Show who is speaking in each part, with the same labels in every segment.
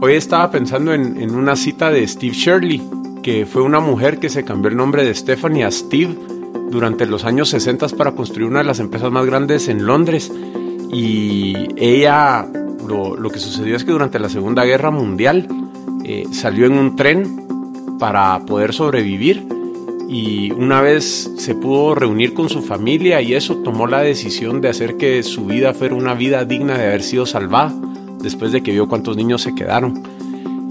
Speaker 1: Hoy estaba pensando en, una cita de Steve Shirley, que fue una mujer que se cambió el nombre de Stephanie a Steve durante los años 60 para construir una de las empresas más grandes en Londres. Y ella, lo, que sucedió es que durante la Segunda Guerra Mundial eh, salió en un tren para poder sobrevivir y una vez se pudo reunir con su familia y eso tomó la decisión de hacer que su vida fuera una vida digna de haber sido salvada después de que vio cuántos niños se quedaron.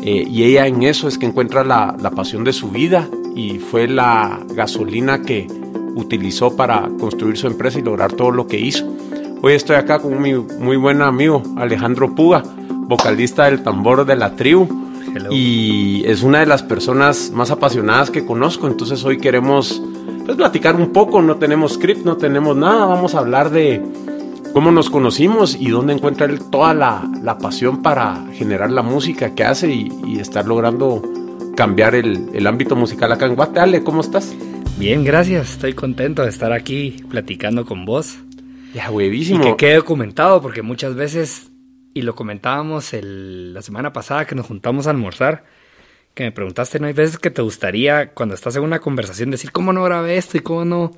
Speaker 1: Eh, y ella en eso es que encuentra la, la, pasión de su vida y fue la gasolina que utilizó para construir su empresa y lograr todo lo que hizo. Hoy estoy acá con mi muy buen amigo Alejandro Puga, vocalista del tambor de la tribu. Y es una de las personas más apasionadas que conozco, entonces hoy queremos pues, platicar un poco, no tenemos script, no tenemos nada, vamos a hablar de, cómo nos conocimos y dónde encuentra él toda la, pasión para generar la música que hace y, estar logrando cambiar el, ámbito musical acá en Guate. ¿cómo estás?
Speaker 2: Bien, gracias. Estoy contento de estar aquí platicando con vos.
Speaker 1: Ya, huevísimo.
Speaker 2: Y que quede documentado, porque muchas veces, y lo comentábamos la semana pasada que nos juntamos a almorzar, que me preguntaste, ¿no hay veces que te gustaría, cuando estás en una conversación, decir cómo no grabé esto y cómo no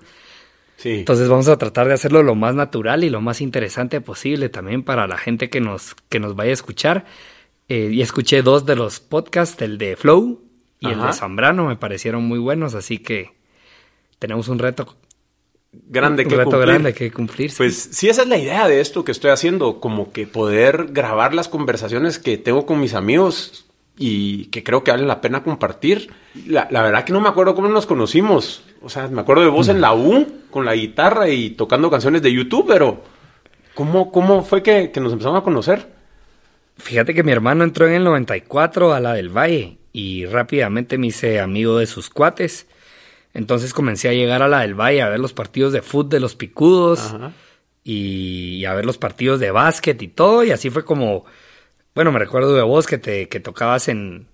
Speaker 2: entonces vamos a tratar de hacerlo lo más natural y lo más interesante posible también para la gente que nos, que nos vaya a escuchar. Eh, y escuché dos de los podcasts, el de Flow y el de Zambrano, me parecieron muy buenos, así que tenemos un reto
Speaker 1: grande
Speaker 2: un que reto grande que cumplir.
Speaker 1: Pues sí, esa es la idea de esto que estoy haciendo, como que poder grabar las conversaciones que tengo con mis amigos y que creo que vale la pena compartir. La, la verdad que no me acuerdo cómo nos conocimos. O sea, me acuerdo de vos en la U con la guitarra y tocando canciones de YouTube, pero ¿cómo, cómo fue que, nos empezamos a conocer?
Speaker 2: Fíjate que mi hermano entró en el 94 a la del Valle y rápidamente me hice amigo de sus cuates. Entonces comencé a llegar a la del Valle a ver los partidos de fútbol de los picudos y a ver los partidos de básquet y todo. Y así fue como, bueno, me recuerdo de vos que, te, que tocabas en,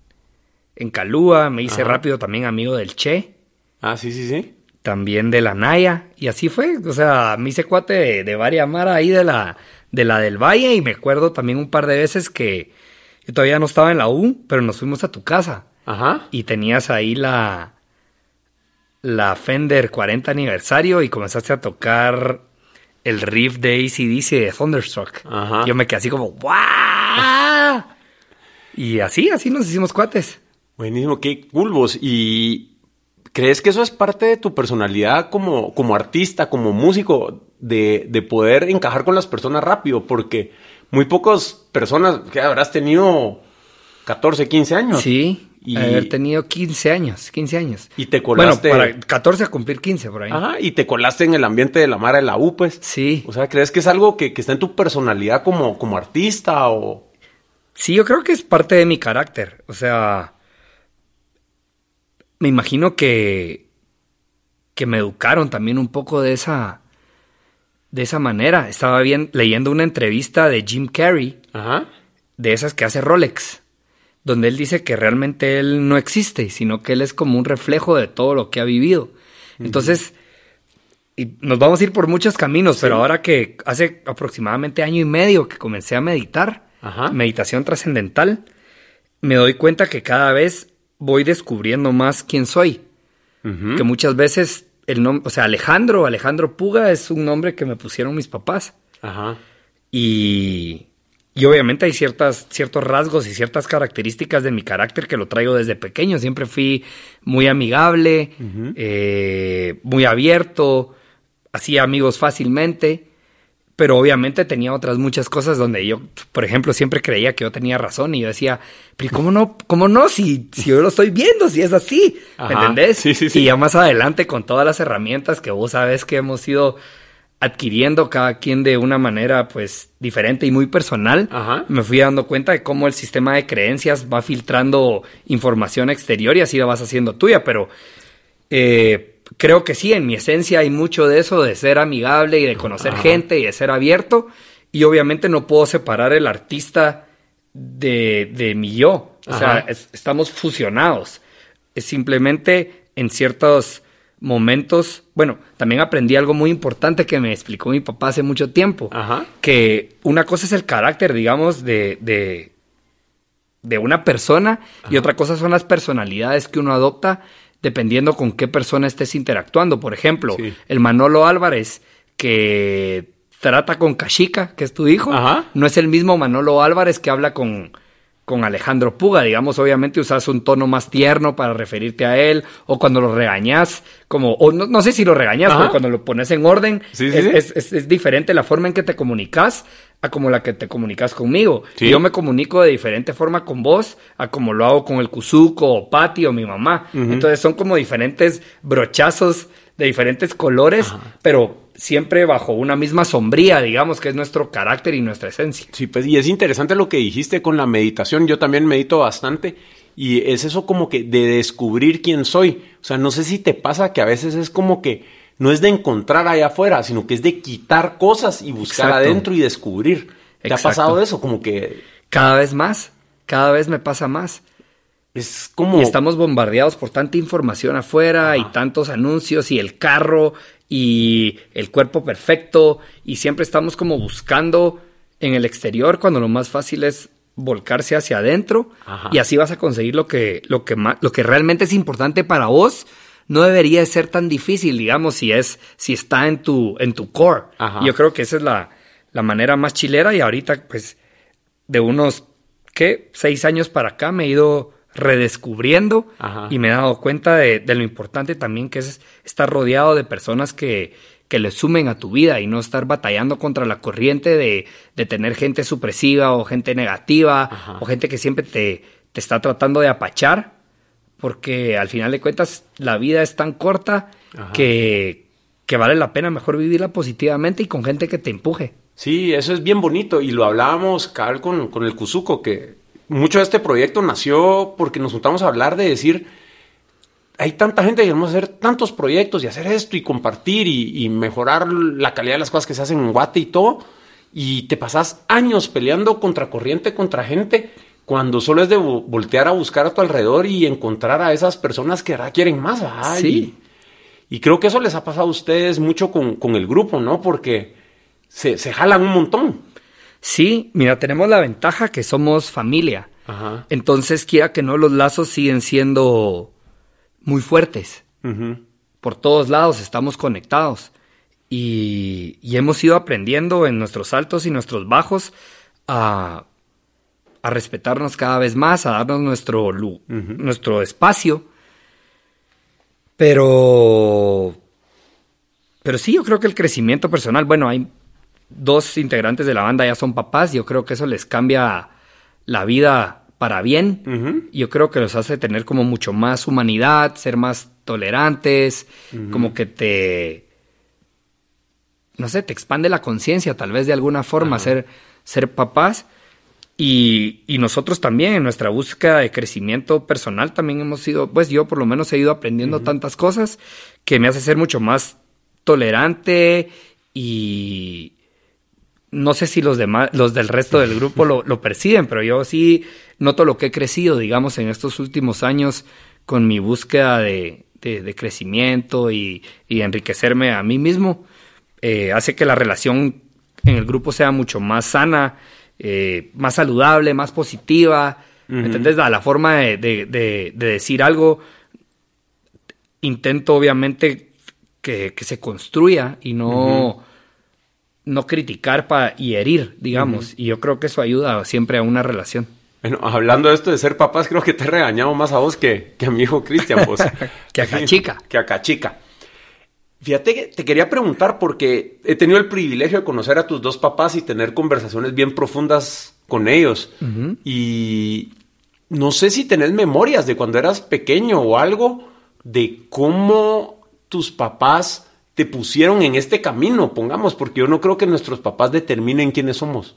Speaker 2: en Calúa. Me hice rápido también amigo del Che.
Speaker 1: Ah, sí, sí, sí.
Speaker 2: También de la Naya. Y así fue. O sea, me hice cuate de, de varias maras ahí de la, de la del Valle. Y me acuerdo también un par de veces que yo todavía no estaba en la U, pero nos fuimos a tu casa.
Speaker 1: Ajá.
Speaker 2: Y tenías ahí la, la Fender 40 aniversario y comenzaste a tocar el riff de ACDC de Thunderstruck. Ajá. Yo me quedé así como, ¡guau! y así, así nos hicimos cuates.
Speaker 1: Buenísimo, qué culvos. Y, ¿Crees que eso es parte de tu personalidad como, como artista, como músico, de, de, poder encajar con las personas rápido? Porque muy pocas personas, que habrás tenido 14, 15 años.
Speaker 2: Sí, y haber tenido 15 años, 15 años.
Speaker 1: Y te colaste.
Speaker 2: Bueno, para 14 a cumplir 15 por ahí.
Speaker 1: Ajá, y te colaste en el ambiente de la Mara de la U, pues.
Speaker 2: Sí.
Speaker 1: O sea, ¿crees que es algo que, que está en tu personalidad como, como artista o.?
Speaker 2: Sí, yo creo que es parte de mi carácter. O sea me imagino que, que me educaron también un poco de esa, de esa manera. Estaba bien leyendo una entrevista de Jim Carrey, de esas que hace Rolex, donde él dice que realmente él no existe, sino que él es como un reflejo de todo lo que ha vivido. Entonces, y nos vamos a ir por muchos caminos, pero ahora que hace aproximadamente año y medio que comencé a meditar, meditación trascendental, me doy cuenta que cada vez voy descubriendo más quién soy. Que muchas veces el nombre, o sea, Alejandro, Alejandro Puga es un nombre que me pusieron mis papás.
Speaker 1: Ajá.
Speaker 2: Y, y obviamente hay ciertas, ciertos rasgos y ciertas características de mi carácter que lo traigo desde pequeño. Siempre fui muy amigable, eh, muy abierto, hacía amigos fácilmente pero obviamente tenía otras muchas cosas donde yo, por ejemplo, siempre creía que yo tenía razón y yo decía, pero ¿cómo no? ¿Cómo no? Si, si yo lo estoy viendo, si es así, ¿me entendés?
Speaker 1: Sí, sí, sí.
Speaker 2: Y ya más adelante con todas las herramientas que vos sabes que hemos ido adquiriendo cada quien de una manera pues diferente y muy personal, me fui dando cuenta de cómo el sistema de creencias va filtrando información exterior y así la vas haciendo tuya, pero eh, creo que sí, en mi esencia hay mucho de eso, de ser amigable y de conocer gente y de ser abierto. Y obviamente no puedo separar el artista de, de mi yo. O sea, estamos fusionados. Es simplemente en ciertos momentos, bueno, también aprendí algo muy importante que me explicó mi papá hace mucho tiempo, que una cosa es el carácter, digamos, de, de, de una persona y otra cosa son las personalidades que uno adopta dependiendo con qué persona estés interactuando. Por ejemplo, el Manolo Álvarez que trata con Kashika, que es tu hijo, no es el mismo Manolo Álvarez que habla con, con Alejandro Puga, digamos, obviamente usas un tono más tierno para referirte a él, o cuando lo regañas, como, o no, sé si lo regañas, pero cuando lo pones en orden, es, diferente la forma en que te comunicas a como la que te comunicas conmigo. Yo me comunico de diferente forma con vos a como lo hago con el Kuzuko o Pati o mi mamá. Entonces son como diferentes brochazos de diferentes colores, pero siempre bajo una misma sombría, digamos, que es nuestro carácter y nuestra esencia.
Speaker 1: Sí, pues y es interesante lo que dijiste con la meditación. Yo también medito bastante y es eso como que de descubrir quién soy. O sea, no sé si te pasa que a veces es como que no es de encontrar allá afuera, sino que es de quitar cosas y buscar adentro y descubrir. ¿Te ha pasado eso? Como que...
Speaker 2: Cada vez más, cada vez me pasa más.
Speaker 1: Es como...
Speaker 2: Y estamos bombardeados por tanta información afuera y tantos anuncios y el carro y el cuerpo perfecto y siempre estamos como buscando en el exterior cuando lo más fácil es volcarse hacia adentro y así vas a conseguir lo que, lo, que lo que realmente es importante para vos. No debería ser tan difícil, digamos, si es, si está en tu, en tu core. Yo creo que esa es la, la manera más chilera y ahorita, pues, de unos, ¿qué? Seis años para acá me he ido redescubriendo y me he dado cuenta de, lo importante también que es estar rodeado de personas que, que le sumen a tu vida y no estar batallando contra la corriente de, de tener gente supresiva o gente negativa o gente que siempre te, te está tratando de apachar, porque al final de cuentas la vida es tan corta que, que vale la pena mejor vivirla positivamente y con gente que te empuje.
Speaker 1: Sí, eso es bien bonito y lo hablábamos, Carl, con, con el Kuzuko, que mucho de este proyecto nació porque nos juntamos a hablar de decir, hay tanta gente que queremos hacer tantos proyectos y hacer esto y compartir y, mejorar la calidad de las cosas que se hacen en Guate y todo, y te pasas años peleando contra corriente, contra gente, cuando solo es de voltear a buscar a tu alrededor y encontrar a esas personas que ahora quieren más. Sí. Y, creo que eso les ha pasado a ustedes mucho con, el grupo, ¿no? Porque se, se jalan un montón.
Speaker 2: Sí, mira, tenemos la ventaja que somos familia. Entonces, quiera que no, los lazos siguen siendo muy fuertes. Por todos lados estamos conectados. Y, hemos ido aprendiendo en nuestros altos y nuestros bajos a, a respetarnos cada vez más, a darnos nuestro, nuestro espacio. Pero, pero sí, yo creo que el crecimiento personal, bueno, hay dos integrantes de la banda ya son papás, yo creo que eso les cambia la vida para bien. Yo creo que los hace tener como mucho más humanidad, ser más tolerantes, como que te, no sé, te expande la conciencia tal vez de alguna forma ser, ser papás. Y, y, nosotros también en nuestra búsqueda de crecimiento personal también hemos sido, pues yo por lo menos he ido aprendiendo tantas cosas que me hace ser mucho más tolerante y, no sé si los demás, los del resto del grupo lo, lo, perciben, pero yo sí noto lo que he crecido, digamos, en estos últimos años con mi búsqueda de, de, crecimiento y, y, enriquecerme a mí mismo. Eh, hace que la relación en el grupo sea mucho más sana, eh, más saludable, más positiva. ¿Me entiendes? La, forma de, de, decir algo, intento obviamente que, que se construya y no no criticar para y herir, digamos. Y yo creo que eso ayuda siempre a una relación.
Speaker 1: Bueno, hablando de esto de ser papás, creo que te he regañado más a vos que, que a mi hijo Cristian, pues.
Speaker 2: que a Cachica.
Speaker 1: que a Cachica. Fíjate que te quería preguntar porque he tenido el privilegio de conocer a tus dos papás y tener conversaciones bien profundas con ellos. Y no sé si tenés memorias de cuando eras pequeño o algo de cómo tus papás te pusieron en este camino, pongamos, porque yo no creo que nuestros papás determinen quiénes somos,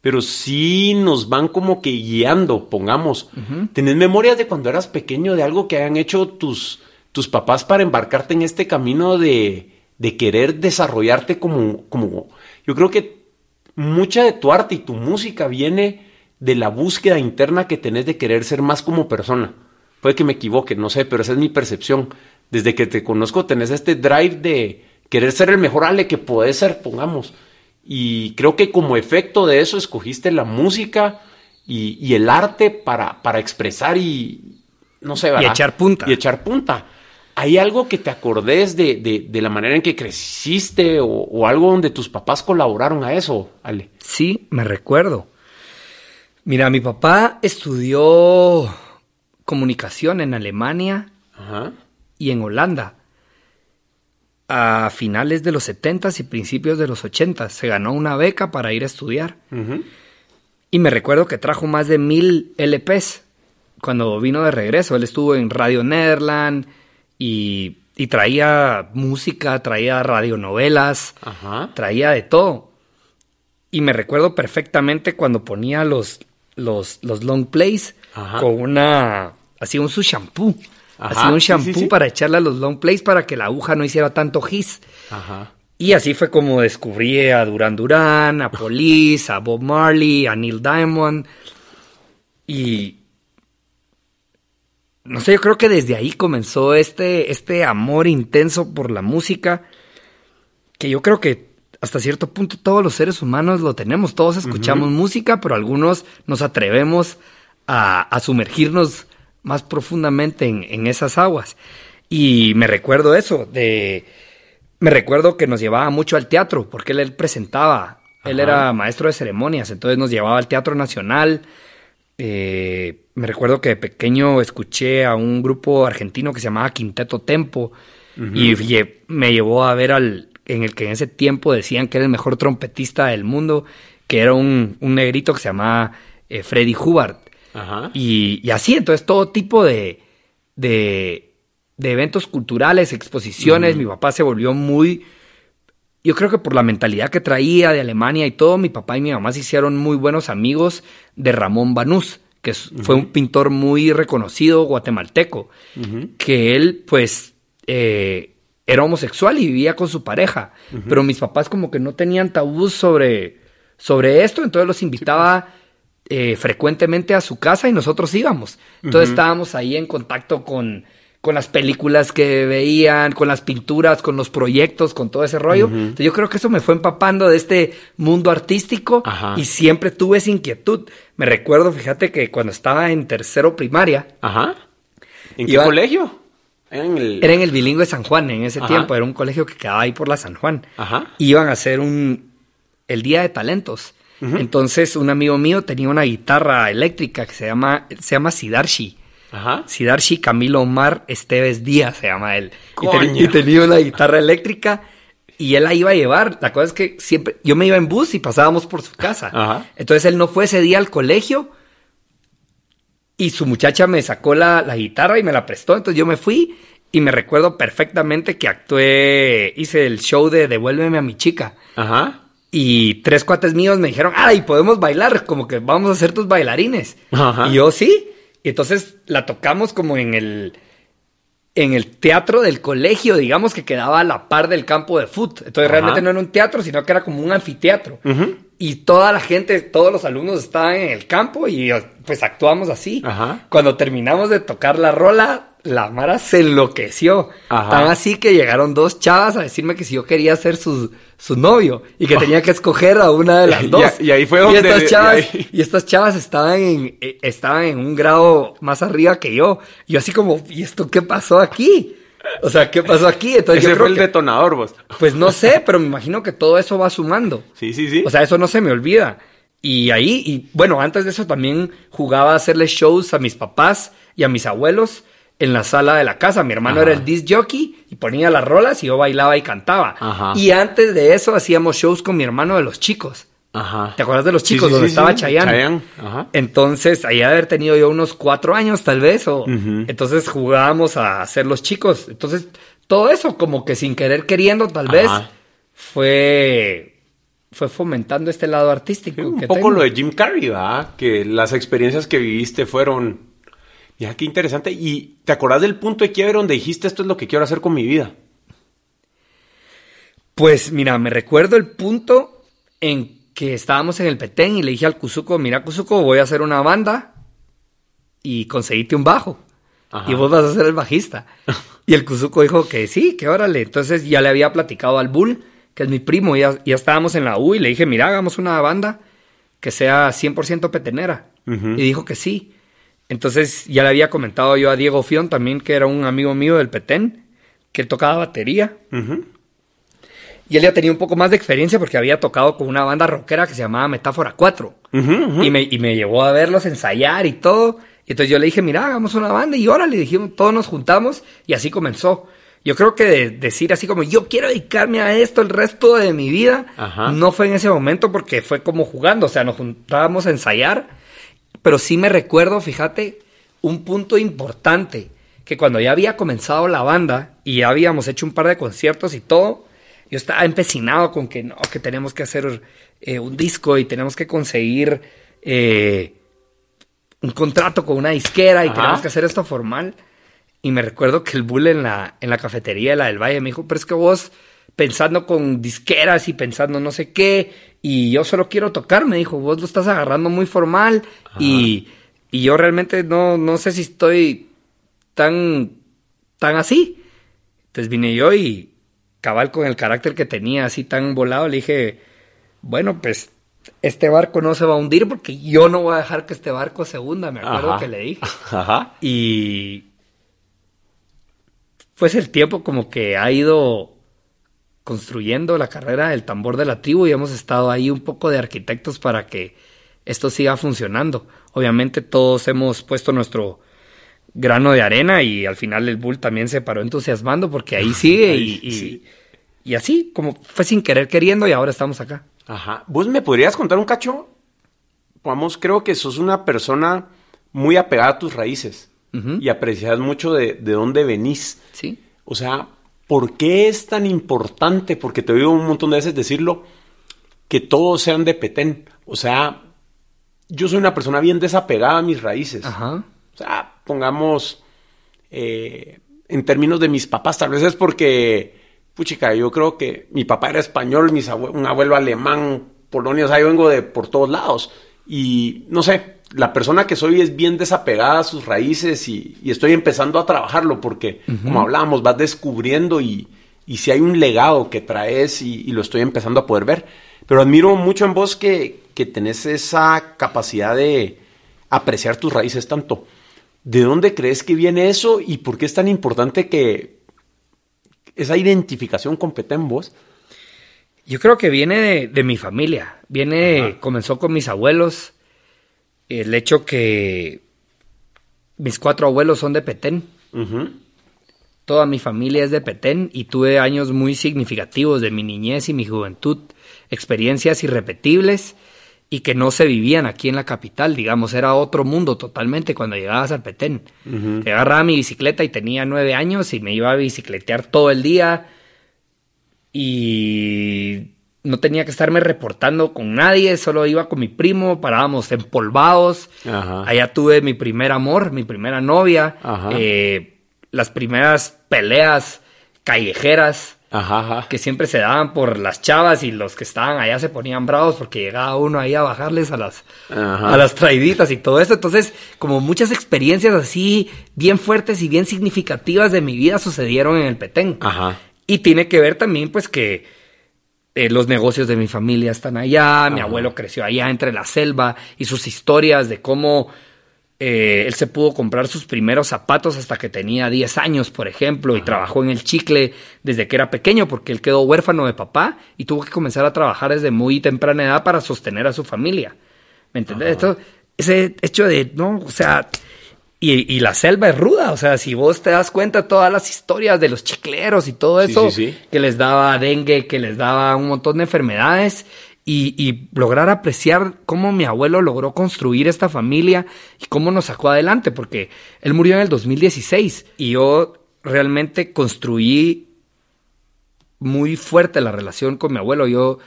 Speaker 1: pero sí nos van como que guiando, pongamos. ¿Tenés memorias de cuando eras pequeño de algo que hayan hecho tus, tus papás para embarcarte en este camino de, de querer desarrollarte como, como... Yo creo que mucha de tu arte y tu música viene de la búsqueda interna que tenés de querer ser más como persona. Puede que me equivoque, no sé, pero esa es mi percepción desde que te conozco tenés este drive de querer ser el mejor Ale que podés ser, pongamos. Y creo que como efecto de eso escogiste la música y, el arte para, para expresar y, no sé, ¿verdad?
Speaker 2: Y echar punta.
Speaker 1: Y echar punta. ¿Hay algo que te acordes de, la manera en que creciste o, algo donde tus papás colaboraron a eso, Ale?
Speaker 2: Sí, me recuerdo. Mira, mi papá estudió comunicación en Alemania y en Holanda. A finales de los 70 y principios de los 80 se ganó una beca para ir a estudiar. Y me recuerdo que trajo más de mil LPs cuando vino de regreso. Él estuvo en Radio Nederland y, traía música, traía radionovelas, traía de todo. Y me recuerdo perfectamente cuando ponía los, los, los long plays con una, así un su shampoo. Así un shampoo para echarle a los long plays para que la aguja no hiciera tanto gis. Y así fue como descubrí a Duran Duran, a Police, a Bob Marley, a Neil Diamond. Y, no sé, yo creo que desde ahí comenzó este, este amor intenso por la música, que yo creo que hasta cierto punto todos los seres humanos lo tenemos, todos escuchamos música, pero algunos nos atrevemos a, sumergirnos más profundamente en, esas aguas. Y me recuerdo eso, de... Me recuerdo que nos llevaba mucho al teatro, porque él, presentaba, él era maestro de ceremonias, entonces nos llevaba al Teatro Nacional, eh, me recuerdo que de pequeño escuché a un grupo argentino que se llamaba Quinteto Tempo y me llevó a ver al en el que en ese tiempo decían que era el mejor trompetista del mundo, que era un, negrito que se llamaba eh, Freddy Hubbard. Y, así, entonces todo tipo de, de, eventos culturales, exposiciones, mi papá se volvió muy... Yo creo que por la mentalidad que traía de Alemania y todo, mi papá y mi mamá se hicieron muy buenos amigos de Ramón Banús que fue un pintor muy reconocido guatemalteco, que él pues eh, era homosexual y vivía con su pareja, pero mis papás como que no tenían tabú sobre, sobre esto, entonces los invitaba eh, frecuentemente a su casa y nosotros íbamos. Entonces estábamos ahí en contacto con con las películas que veían, con las pinturas, con los proyectos, con todo ese rollo. yo creo que eso me fue empapando de este mundo artístico y siempre tuve esa inquietud. Me recuerdo, fíjate que cuando estaba en tercero primaria.
Speaker 1: Ajá. ¿En qué colegio?
Speaker 2: Era en, el... bilingüe San Juan en ese tiempo. Era un colegio que quedaba ahí por la San Juan. Ajá. Iban a hacer un... el Día de Talentos. Entonces, un amigo mío tenía una guitarra eléctrica que se llama, se llama Sidarshi. Ajá. Sidarshi Camilo Omar Esteves Díaz se llama él. Y, tenía una guitarra eléctrica y él la iba a llevar. La cosa es que siempre, yo me iba en bus y pasábamos por su casa. Ajá. Entonces él no fue ese día al colegio y su muchacha me sacó la, la guitarra y me la prestó. Entonces yo me fui y me recuerdo perfectamente que actué, hice el show de Devuélveme a mi chica. Ajá. Y tres cuates míos me dijeron, ay, podemos bailar, como que vamos a ser tus bailarines. Ajá. Y yo sí. Y entonces la tocamos como en el, en el teatro del colegio, digamos, que quedaba a la par del campo de fútbol. Entonces realmente no era un teatro, sino que era como un anfiteatro. Y toda la gente, todos los alumnos estaban en el campo y pues actuamos así. Cuando terminamos de tocar la rola, la Mara se enloqueció. Tan así que llegaron dos chavas a decirme que si yo quería ser su, su novio y que tenía que escoger a una de las dos.
Speaker 1: y, ahí fue donde...
Speaker 2: Y estas chavas, y estas chavas estaban, en, eh, estaban en un grado más arriba que yo. Y yo así como, ¿y esto qué pasó aquí? O sea, ¿qué pasó aquí?
Speaker 1: Entonces, Ese fue el detonador, vos.
Speaker 2: Pues no sé, pero me imagino que todo eso va sumando.
Speaker 1: Sí, sí, sí.
Speaker 2: O sea, eso no se me olvida. Y ahí, y bueno, antes de eso también jugaba a hacerle shows a mis papás y a mis abuelos en la sala de la casa. Mi hermano era el disc jockey y ponía las rolas y yo bailaba y cantaba. Y antes de eso hacíamos shows con mi hermano de los chicos. Ajá. ¿Te acuerdas de los chicos donde estaba Chayanne? Entonces, ahí haber tenido yo unos cuatro años tal vez, o entonces jugábamos a hacer los chicos. Entonces, todo eso como que sin querer queriendo tal vez fue fue fomentando este lado artístico.
Speaker 1: un poco lo de Jim Carrey, ¿verdad? Que las experiencias que viviste fueron ya, qué interesante. ¿Y te acordás del punto de quiebre donde dijiste esto es lo que quiero hacer con mi vida?
Speaker 2: Pues mira, me recuerdo el punto en que estábamos en el Petén y le dije al Cuzuco, mira Cuzuco, voy a hacer una banda y conseguiste un bajo. Y vos vas a ser el bajista. y el Cuzuco dijo que sí, que órale. Entonces ya le había platicado al Bull, que es mi primo, ya, ya estábamos en la U y le dije, mira, hagamos una banda que sea 100% petenera. Y dijo que sí. Entonces ya le había comentado yo a Diego Fion también, que era un amigo mío del Petén, que tocaba batería. Y él ya tenía un poco más de experiencia porque había tocado con una banda rockera que se llamaba Metáfora 4. Y, me, y me llevó a verlos ensayar y todo. Y entonces yo le dije, mira, hagamos una banda. Y ahora le dijimos, todos nos juntamos y así comenzó. Yo creo que decir así como yo quiero dedicarme a esto el resto de mi vida, no fue en ese momento porque fue como jugando, o sea, nos juntábamos a ensayar, pero sí me recuerdo, fíjate, un punto importante, que cuando ya había comenzado la banda y ya habíamos hecho un par de conciertos y todo, yo estaba empecinado con que no, que tenemos que hacer eh, un disco y tenemos que conseguir eh, un contrato con una disquera y tenemos que hacer esto formal. Y me recuerdo que el bull en la, en la cafetería de la del Valle me dijo, pero es que vos pensando con disqueras y pensando no sé qué, y yo solo quiero tocar, me dijo, vos lo estás agarrando muy formal y, y, yo realmente no, no sé si estoy tan, tan así. Entonces vine yo y cabal con el carácter que tenía, así tan volado, le dije, bueno, pues este barco no se va a hundir porque yo no voy a dejar que este barco se hunda, me acuerdo que le dije. Ajá. Y pues el tiempo como que ha ido construyendo la carrera del tambor de la tribu y hemos estado ahí un poco de arquitectos para que esto siga funcionando. Obviamente todos hemos puesto nuestro grano de arena y al final el Bull también se paró entusiasmando porque ahí sigue y, y, así como fue sin querer queriendo y ahora estamos acá.
Speaker 1: Ajá. ¿Vos me podrías contar un cacho? Vamos, creo que sos una persona muy apegada a tus raíces y aprecias mucho de, de, dónde venís.
Speaker 2: Sí.
Speaker 1: O sea, ¿por qué es tan importante? Porque te oigo un montón de veces decirlo, que todos sean de Petén. O sea, yo soy una persona bien desapegada a mis raíces. Ajá. O sea, pongamos, eh, en términos de mis papás, tal vez es porque, puchica, yo creo que mi papá era español, mis un abuelo alemán, Polonia, o sea, yo vengo de por todos lados. Y no sé, la persona que soy es bien desapegada a sus raíces y, estoy empezando a trabajarlo porque, como hablábamos, vas descubriendo y, si hay un legado que traes y, lo estoy empezando a poder ver. Pero admiro mucho en vos que, que tenés esa capacidad de apreciar tus raíces tanto. ¿De dónde crees que viene eso y por qué es tan importante que esa identificación compete en vos?
Speaker 2: Yo creo que viene de, mi familia. Viene, comenzó con mis abuelos. El hecho que mis cuatro abuelos son de Petén. Toda mi familia es de Petén y tuve años muy significativos de mi niñez y mi juventud, experiencias irrepetibles y que no se vivían aquí en la capital, digamos, era otro mundo totalmente cuando llegabas al Petén. agarraba mi bicicleta y tenía nueve años y me iba a bicicletear todo el día y no tenía que estarme reportando con nadie, solo iba con mi primo, parábamos empolvados. Allá tuve mi primer amor, mi primera novia, eh, las primeras peleas callejeras que siempre se daban por las chavas y los que estaban allá se ponían bravos porque llegaba uno ahí a bajarles a las, a las traiditas y todo eso. Entonces, como muchas experiencias así bien fuertes y bien significativas de mi vida sucedieron en el Petén. Y tiene que ver también, pues, que eh, los negocios de mi familia están allá, mi abuelo creció allá entre la selva y sus historias de cómo eh, él se pudo comprar sus primeros zapatos hasta que tenía 10 años, por ejemplo, y trabajó en el chicle desde que era pequeño porque él quedó huérfano de papá y tuvo que comenzar a trabajar desde muy temprana edad para sostener a su familia. ¿Me entendés? Esto, ese hecho de, no, o sea, y, la selva es ruda, o sea, si vos te das cuenta todas las historias de los chicleros y todo eso, que les daba dengue, que les daba un montón de enfermedades, y, lograr apreciar cómo mi abuelo logró construir esta familia y cómo nos sacó adelante, porque él murió en el 2016 y yo realmente construí muy fuerte la relación con mi abuelo. Yo,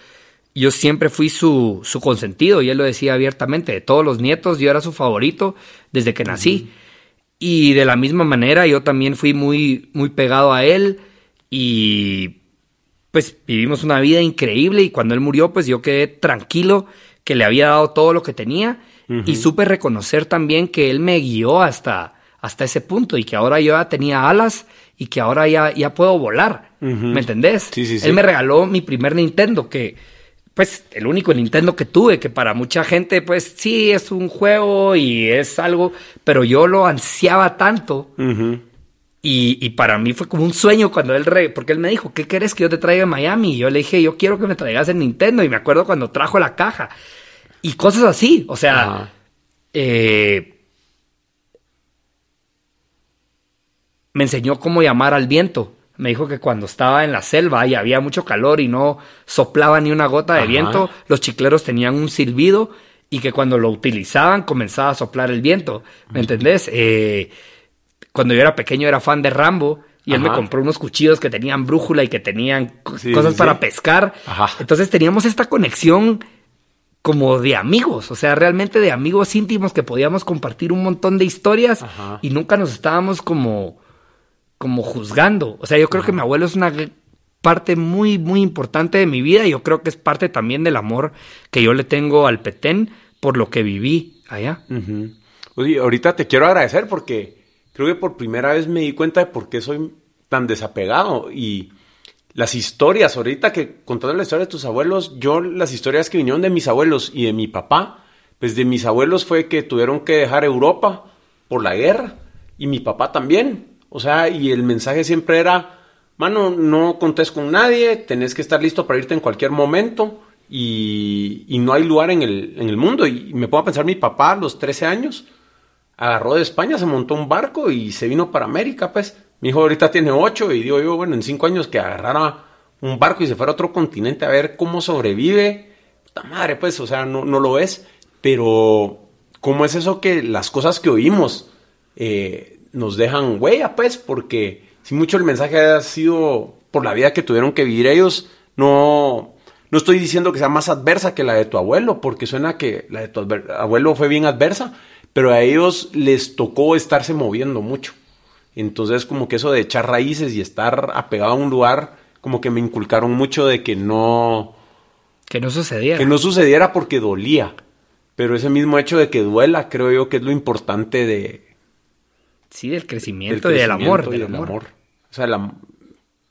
Speaker 2: yo siempre fui su, su consentido y él lo decía abiertamente. De todos los nietos, yo era su favorito desde que nací. Y de la misma manera yo también fui muy, muy pegado a él y pues vivimos una vida increíble y cuando él murió pues yo quedé tranquilo que le había dado todo lo que tenía y supe reconocer también que él me guió hasta, hasta ese punto y que ahora yo ya tenía alas y que ahora ya, ya puedo volar. ¿Me entendés?
Speaker 1: Sí, sí,
Speaker 2: Él me regaló mi primer Nintendo que pues el único Nintendo que tuve, que para mucha gente pues sí es un juego y es algo, pero yo lo ansiaba tanto. y, para mí fue como un sueño cuando él, re, porque él me dijo, ¿qué quieres que yo te traiga a Miami? Y yo le dije, yo quiero que me traigas el Nintendo. Y me acuerdo cuando trajo la caja. Y cosas así, o sea, eh, me enseñó cómo llamar al viento. Me dijo que cuando estaba en la selva y había mucho calor y no soplaba ni una gota de viento, los chicleros tenían un silbido y que cuando lo utilizaban comenzaba a soplar el viento. ¿Me entendés? Eh, cuando yo era pequeño era fan de Rambo y él me compró unos cuchillos que tenían brújula y que tenían cosas para pescar. Entonces teníamos esta conexión como de amigos, o sea, realmente de amigos íntimos que podíamos compartir un montón de historias y nunca nos estábamos como como juzgando. O sea, yo creo que mi abuelo es una parte muy, muy importante de mi vida y yo creo que es parte también del amor que yo le tengo al Petén por lo que viví allá.
Speaker 1: Oye, ahorita te quiero agradecer porque creo que por primera vez me di cuenta de por qué soy tan desapegado y las historias, ahorita que contando la historia de tus abuelos, yo las historias que vinieron de mis abuelos y de mi papá, pues de mis abuelos fue que tuvieron que dejar Europa por la guerra y mi papá también. O sea, y el mensaje siempre era, mano, no contés con nadie, tenés que estar listo para irte en cualquier momento y, no hay lugar en el, en el mundo. Y me puedo pensar, mi papá a los 13 años agarró de España, se montó un barco y se vino para América, pues. Mi hijo ahorita tiene 8 y digo yo, bueno, en 5 años que agarrara un barco y se fuera a otro continente a ver cómo sobrevive. Puta madre, pues, o sea, no, no lo es. Pero, ¿cómo es eso que las cosas que oímos eh, nos dejan huella, pues, porque si mucho el mensaje ha sido por la vida que tuvieron que vivir ellos, no, no estoy diciendo que sea más adversa que la de tu abuelo, porque suena que la de tu abuelo fue bien adversa, pero a ellos les tocó estarse moviendo mucho. Entonces, como que eso de echar raíces y estar apegado a un lugar, como que me inculcaron mucho de que no...
Speaker 2: Que no sucediera.
Speaker 1: Que no sucediera porque dolía. Pero ese mismo hecho de que duela, creo yo que es lo importante de,
Speaker 2: Sí, del crecimiento, y del amor.
Speaker 1: del amor. O sea,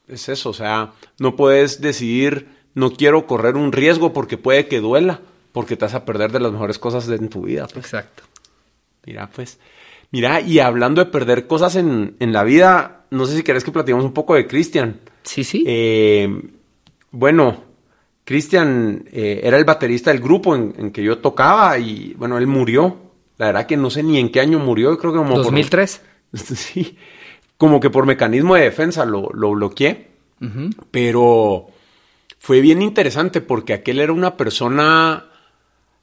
Speaker 1: es eso, o sea, no puedes decidir, no quiero correr un riesgo porque puede que duela, porque te vas a perder de las mejores cosas de, en tu vida.
Speaker 2: Pues. Exacto.
Speaker 1: Mira, pues, mira, y hablando de perder cosas en, la vida, no sé si querés que platicemos un poco de Cristian.
Speaker 2: Sí, sí.
Speaker 1: Eh, bueno, Cristian eh, era el baterista del grupo en, en, que yo tocaba y, bueno, él murió la verdad que no sé ni en qué año murió, creo que como
Speaker 2: 2003.
Speaker 1: sí, como que por mecanismo de defensa lo, lo bloqueé. Pero fue bien interesante porque aquel era una persona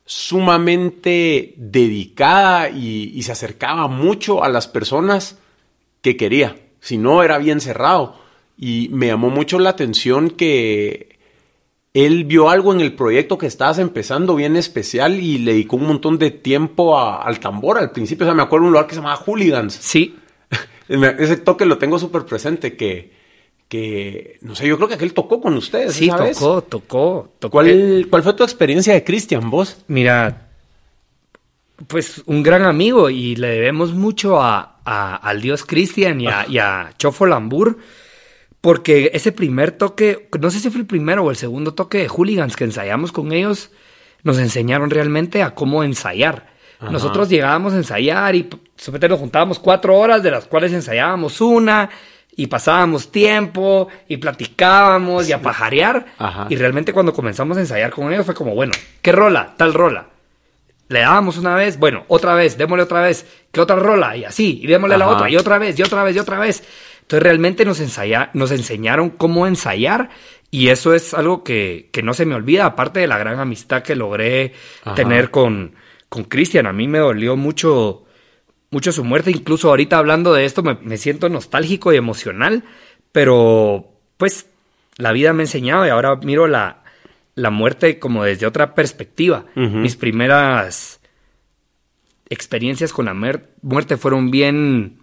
Speaker 1: sumamente dedicada y, y, se acercaba mucho a las personas que quería. Si no, era bien cerrado. Y me llamó mucho la atención que él vio algo en el proyecto que estabas empezando bien especial y le dedicó un montón de tiempo al tambor al principio. O sea, me acuerdo de un lugar que se llamaba Hooligans.
Speaker 2: Sí.
Speaker 1: Ese toque lo tengo súper presente, que, que, no sé, yo creo que aquel tocó con ustedes.
Speaker 2: Sí, tocó, tocó, tocó.
Speaker 1: ¿Cuál, ¿Cuál fue tu experiencia de Cristian, vos?
Speaker 2: Mira, pues un gran amigo y le debemos mucho a, al dios Cristian y, y a, Chofo Lambur porque ese primer toque, no sé si fue el primero o el segundo toque de hooligans que ensayamos con ellos, nos enseñaron realmente a cómo ensayar. Nosotros llegábamos a ensayar y sobre nos juntábamos cuatro horas, de las cuales ensayábamos una, y pasábamos tiempo, y platicábamos, y a pajarear. Y realmente cuando comenzamos a ensayar con ellos fue como, bueno, ¿qué rola? Tal rola. Le dábamos una vez, bueno, otra vez, démosle otra vez, ¿qué otra rola? Y así, y démosle la otra, y otra vez, y otra vez, y otra vez. Entonces realmente nos, ensaya, nos enseñaron cómo ensayar y eso es algo que, no se me olvida, aparte de la gran amistad que logré tener con Cristian. a mí me dolió mucho, mucho su muerte, incluso ahorita hablando de esto me, siento nostálgico y emocional, pero pues la vida me ha enseñado y ahora miro la, la muerte como desde otra perspectiva. Mis primeras experiencias con la muerte fueron bien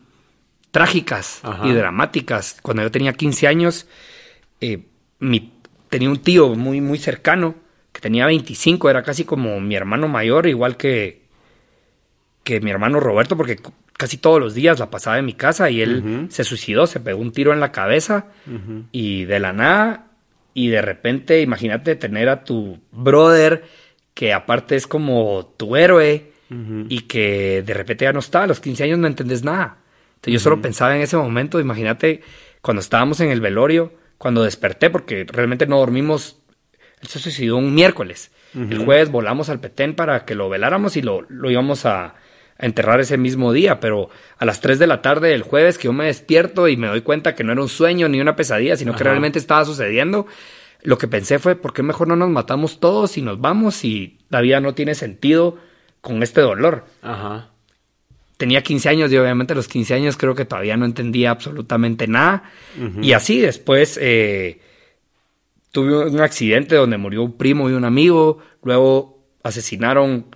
Speaker 2: trágicas y dramáticas. Cuando yo tenía 15 años, eh, mi, tenía un tío muy, muy cercano, que tenía 25, era casi como mi hermano mayor, igual que, que mi hermano Roberto, porque casi todos los días la pasaba en mi casa y él se suicidó, se pegó un tiro en la cabeza y de la nada y de repente, imagínate tener a tu brother, que aparte es como tu héroe, y que de repente ya no está, a los 15 años no entendés nada. Entonces yo solo pensaba en ese momento, imagínate cuando estábamos en el velorio, cuando desperté, porque realmente no dormimos, él se suicidó un miércoles. El jueves volamos al Petén para que lo veláramos y lo, lo íbamos a, enterrar ese mismo día, pero a las 3 de la tarde del jueves que yo me despierto y me doy cuenta que no era un sueño ni una pesadilla, sino que realmente estaba sucediendo, lo que pensé fue, ¿por qué mejor no nos matamos todos y nos vamos y la vida no tiene sentido con este dolor? Ajá. Tenía 15 años y obviamente a los 15 años creo que todavía no entendía absolutamente nada. Y así después eh, tuve un accidente donde murió un primo y un amigo, luego asesinaron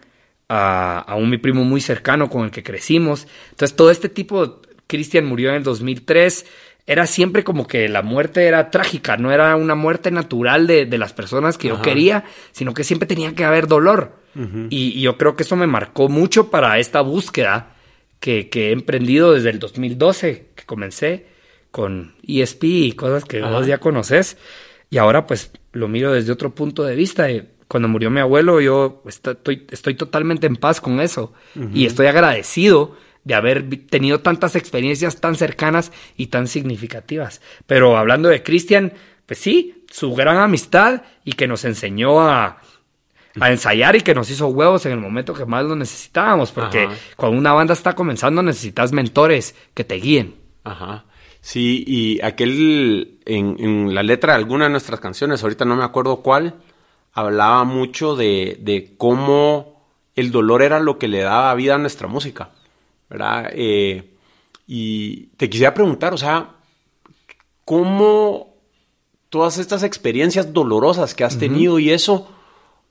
Speaker 2: a, un mi primo muy cercano con el que crecimos. Entonces todo este tipo, Cristian murió en el 2003, era siempre como que la muerte era trágica, no era una muerte natural de, las personas que yo quería, sino que siempre tenía que haber dolor. y, yo creo que eso me marcó mucho para esta búsqueda que, he emprendido desde el 2012, que comencé con ESP y cosas que vos ya conoces. Y ahora pues lo miro desde otro punto de vista cuando murió mi abuelo, yo estoy, estoy totalmente en paz con eso. Y estoy agradecido de haber tenido tantas experiencias tan cercanas y tan significativas. Pero hablando de Cristian, pues sí, su gran amistad y que nos enseñó a, a ensayar y que nos hizo huevos en el momento que más lo necesitábamos, porque cuando una banda está comenzando necesitas mentores que te guíen.
Speaker 1: Ajá. Sí, y aquel en, en la letra de alguna de nuestras canciones, ahorita no me acuerdo cuál, hablaba mucho de, de, cómo el dolor era lo que le daba vida a nuestra música, ¿verdad? Eh, y te quisiera preguntar, o sea, ¿cómo todas estas experiencias dolorosas que has tenido y eso,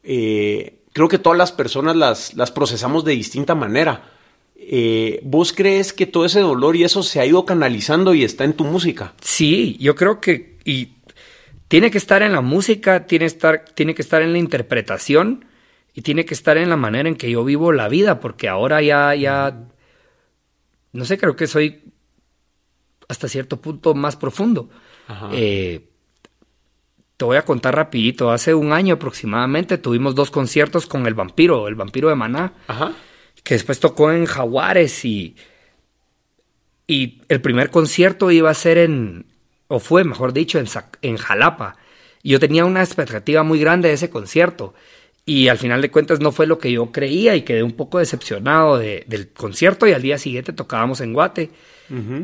Speaker 1: eh, creo que todas las personas las, las procesamos de distinta manera. Eh, ¿Vos crees que todo ese dolor y eso se ha ido canalizando y está en tu música?
Speaker 2: Sí, yo creo que, y tiene que estar en la música, tiene, estar, tiene que estar en la interpretación y tiene que estar en la manera en que yo vivo la vida, porque ahora ya, ya, no sé, creo que soy hasta cierto punto más profundo. Eh, te voy a contar rapidito, hace un año aproximadamente tuvimos dos conciertos con El Vampiro, El Vampiro de Maná, que después tocó en Jaguares y, y el primer concierto iba a ser en, o fue, mejor dicho, en, en Jalapa. Y yo tenía una expectativa muy grande de ese concierto. Y al final de cuentas no fue lo que yo creía y quedé un poco decepcionado del concierto y al día siguiente tocábamos en Guate.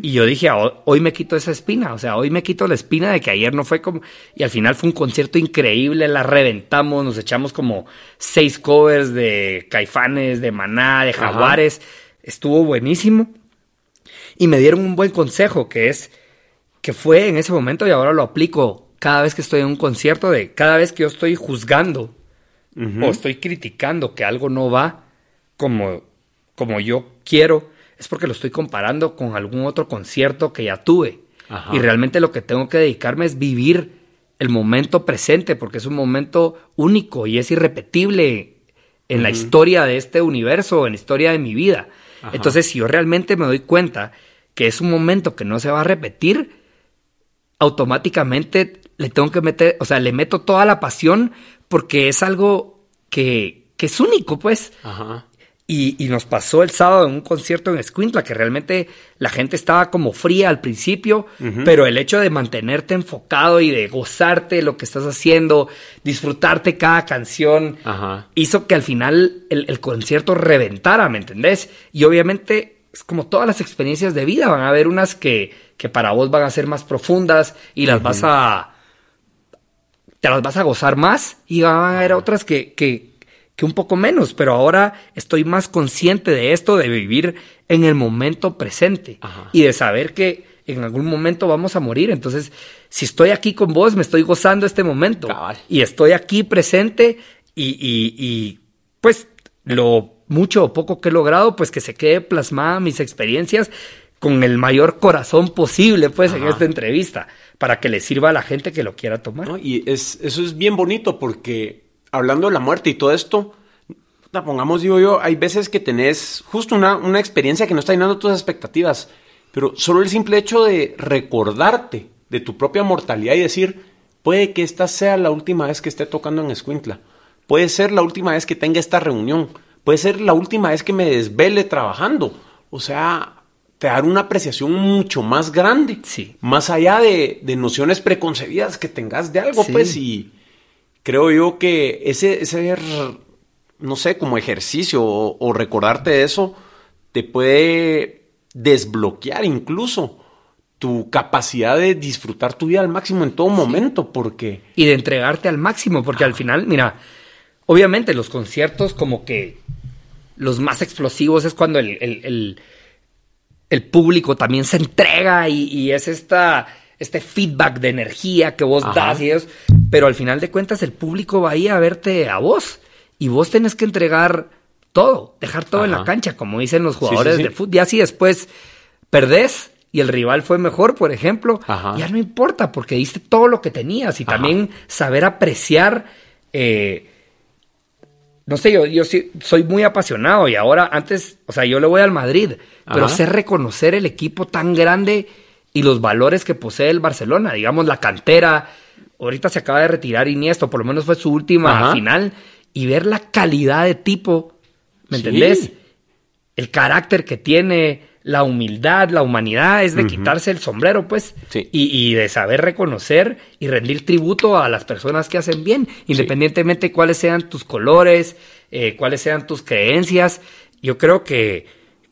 Speaker 2: Y yo dije, ah, hoy me quito esa espina, o sea, hoy me quito la espina de que ayer no fue como... Y al final fue un concierto increíble, la reventamos, nos echamos como seis covers de Caifanes, de Maná, de Jaguares. Estuvo buenísimo. Y me dieron un buen consejo que es que fue en ese momento y ahora lo aplico cada vez que estoy en un concierto, de cada vez que yo estoy juzgando o estoy criticando que algo no va como, como yo quiero, es porque lo estoy comparando con algún otro concierto que ya tuve. Y realmente lo que tengo que dedicarme es vivir el momento presente, porque es un momento único y es irrepetible en la historia de este universo, en la historia de mi vida. Entonces, si yo realmente me doy cuenta que es un momento que no se va a repetir, automáticamente le tengo que meter, o sea, le meto toda la pasión porque es algo que, que es único, pues. Ajá. Y, y, nos pasó el sábado en un concierto en Escuintla, que realmente la gente estaba como fría al principio, pero el hecho de mantenerte enfocado y de gozarte lo que estás haciendo, disfrutarte cada canción, hizo que al final el, el, concierto reventara, ¿me entendés? Y obviamente, es como todas las experiencias de vida, van a haber unas que, que para vos van a ser más profundas y las vas a... te las vas a gozar más y van a haber otras que, que, que un poco menos, pero ahora estoy más consciente de esto, de vivir en el momento presente y de saber que en algún momento vamos a morir. Entonces, si estoy aquí con vos, me estoy gozando este momento y estoy aquí presente y, y, y pues lo mucho o poco que he logrado, pues que se quede plasmada mis experiencias con el mayor corazón posible, pues, en esta entrevista, para que le sirva a la gente que lo quiera tomar.
Speaker 1: Y es, eso es bien bonito porque hablando de la muerte y todo esto, pongamos, digo yo, hay veces que tenés justo una, una experiencia que no está llenando tus expectativas, pero solo el simple hecho de recordarte de tu propia mortalidad y decir, puede que esta sea la última vez que esté tocando en Escuintla. Puede ser la última vez que tenga esta reunión. Puede ser la última vez que me desvele trabajando. O sea, te dar una apreciación mucho más grande.
Speaker 2: Sí.
Speaker 1: Más allá de, nociones preconcebidas que tengas de algo, pues, y creo yo que ese, ese no sé, como ejercicio o, o recordarte de eso, te puede desbloquear incluso tu capacidad de disfrutar tu vida al máximo en todo momento, porque...
Speaker 2: Y de entregarte al máximo, porque al final, mira, obviamente los conciertos como que los más explosivos es cuando el, el, público también se entrega y, es esta, este feedback de energía que vos das y eso, pero al final de cuentas el público va ahí a verte a vos y vos tenés que entregar todo, dejar todo en la cancha, como dicen los jugadores de fútbol, y así después perdés y el rival fue mejor, por ejemplo, ya no importa porque diste todo lo que tenías y también saber apreciar, eh, no sé, yo, yo soy muy apasionado y ahora antes, o sea, yo le voy al Madrid, pero sé reconocer el equipo tan grande y los valores que posee el Barcelona, digamos la cantera, ahorita se acaba de retirar Iniesta, por lo menos fue su última final, y ver la calidad de tipo, ¿me entendés? El carácter que tiene, la humildad, la humanidad, es de quitarse el sombrero, pues, y, de saber reconocer y rendir tributo a las personas que hacen bien, independientemente de cuáles sean tus colores, eh, cuáles sean tus creencias. Yo creo que,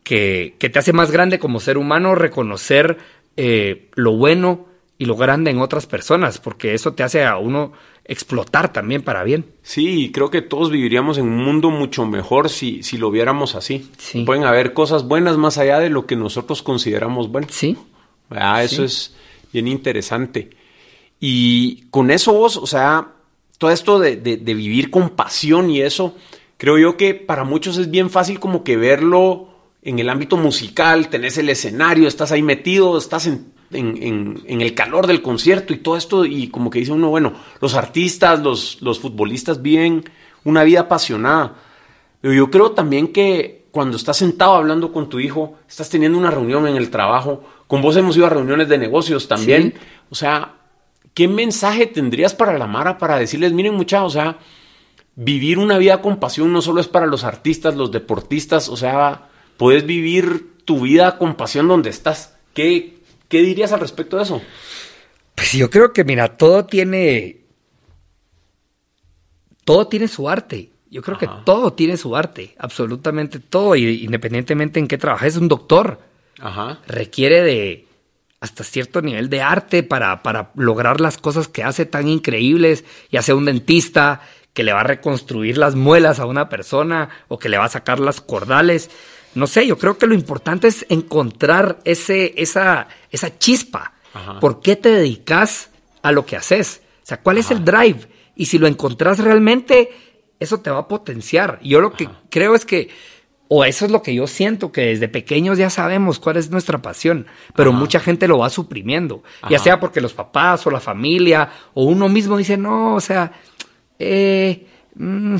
Speaker 2: que, te hace más grande como ser humano reconocer eh, lo bueno y lo grande en otras personas, porque eso te hace a uno explotar también para bien.
Speaker 1: Sí, creo que todos viviríamos en un mundo mucho mejor si, si lo viéramos así. Pueden haber cosas buenas más allá de lo que nosotros consideramos bueno.
Speaker 2: Sí.
Speaker 1: Ah, eso es bien interesante. Y con eso vos, o sea, todo esto de, de, de, vivir con pasión y eso, creo yo que para muchos es bien fácil como que verlo en el ámbito musical, tenés el escenario, estás ahí metido, estás en en, el calor del concierto y todo esto, y como que dice uno, bueno, los artistas, los, los futbolistas viven una vida apasionada. Pero yo creo también que cuando estás sentado hablando con tu hijo, estás teniendo una reunión en el trabajo, con vos hemos ido a reuniones de negocios también, o sea, ¿qué mensaje tendrías para la Mara para decirles, miren muchachos, o sea, vivir una vida con pasión no solo es para los artistas, los deportistas, o sea, puedes vivir tu vida con pasión donde estás. ¿Qué, ¿Qué dirías al respecto de eso?
Speaker 2: Pues yo creo que, mira, todo tiene. Todo tiene su arte. Yo creo que todo tiene su arte, absolutamente todo, y independientemente en qué trabajes, un doctor. Ajá. Requiere de hasta cierto nivel de arte para, para lograr las cosas que hace tan increíbles, ya sea un dentista que le va a reconstruir las muelas a una persona o que le va a sacar las cordales no sé, yo creo que lo importante es encontrar ese, esa, esa chispa. ¿Por qué te dedicas a lo que haces? O sea, ¿cuál es el drive? Y si lo encontrás realmente, eso te va a potenciar. Yo lo que creo es que, o eso es lo que yo siento, que desde pequeños ya sabemos cuál es nuestra pasión, pero mucha gente lo va suprimiendo, ya sea porque los papás o la familia o uno mismo dice, no, o sea, eh, mm,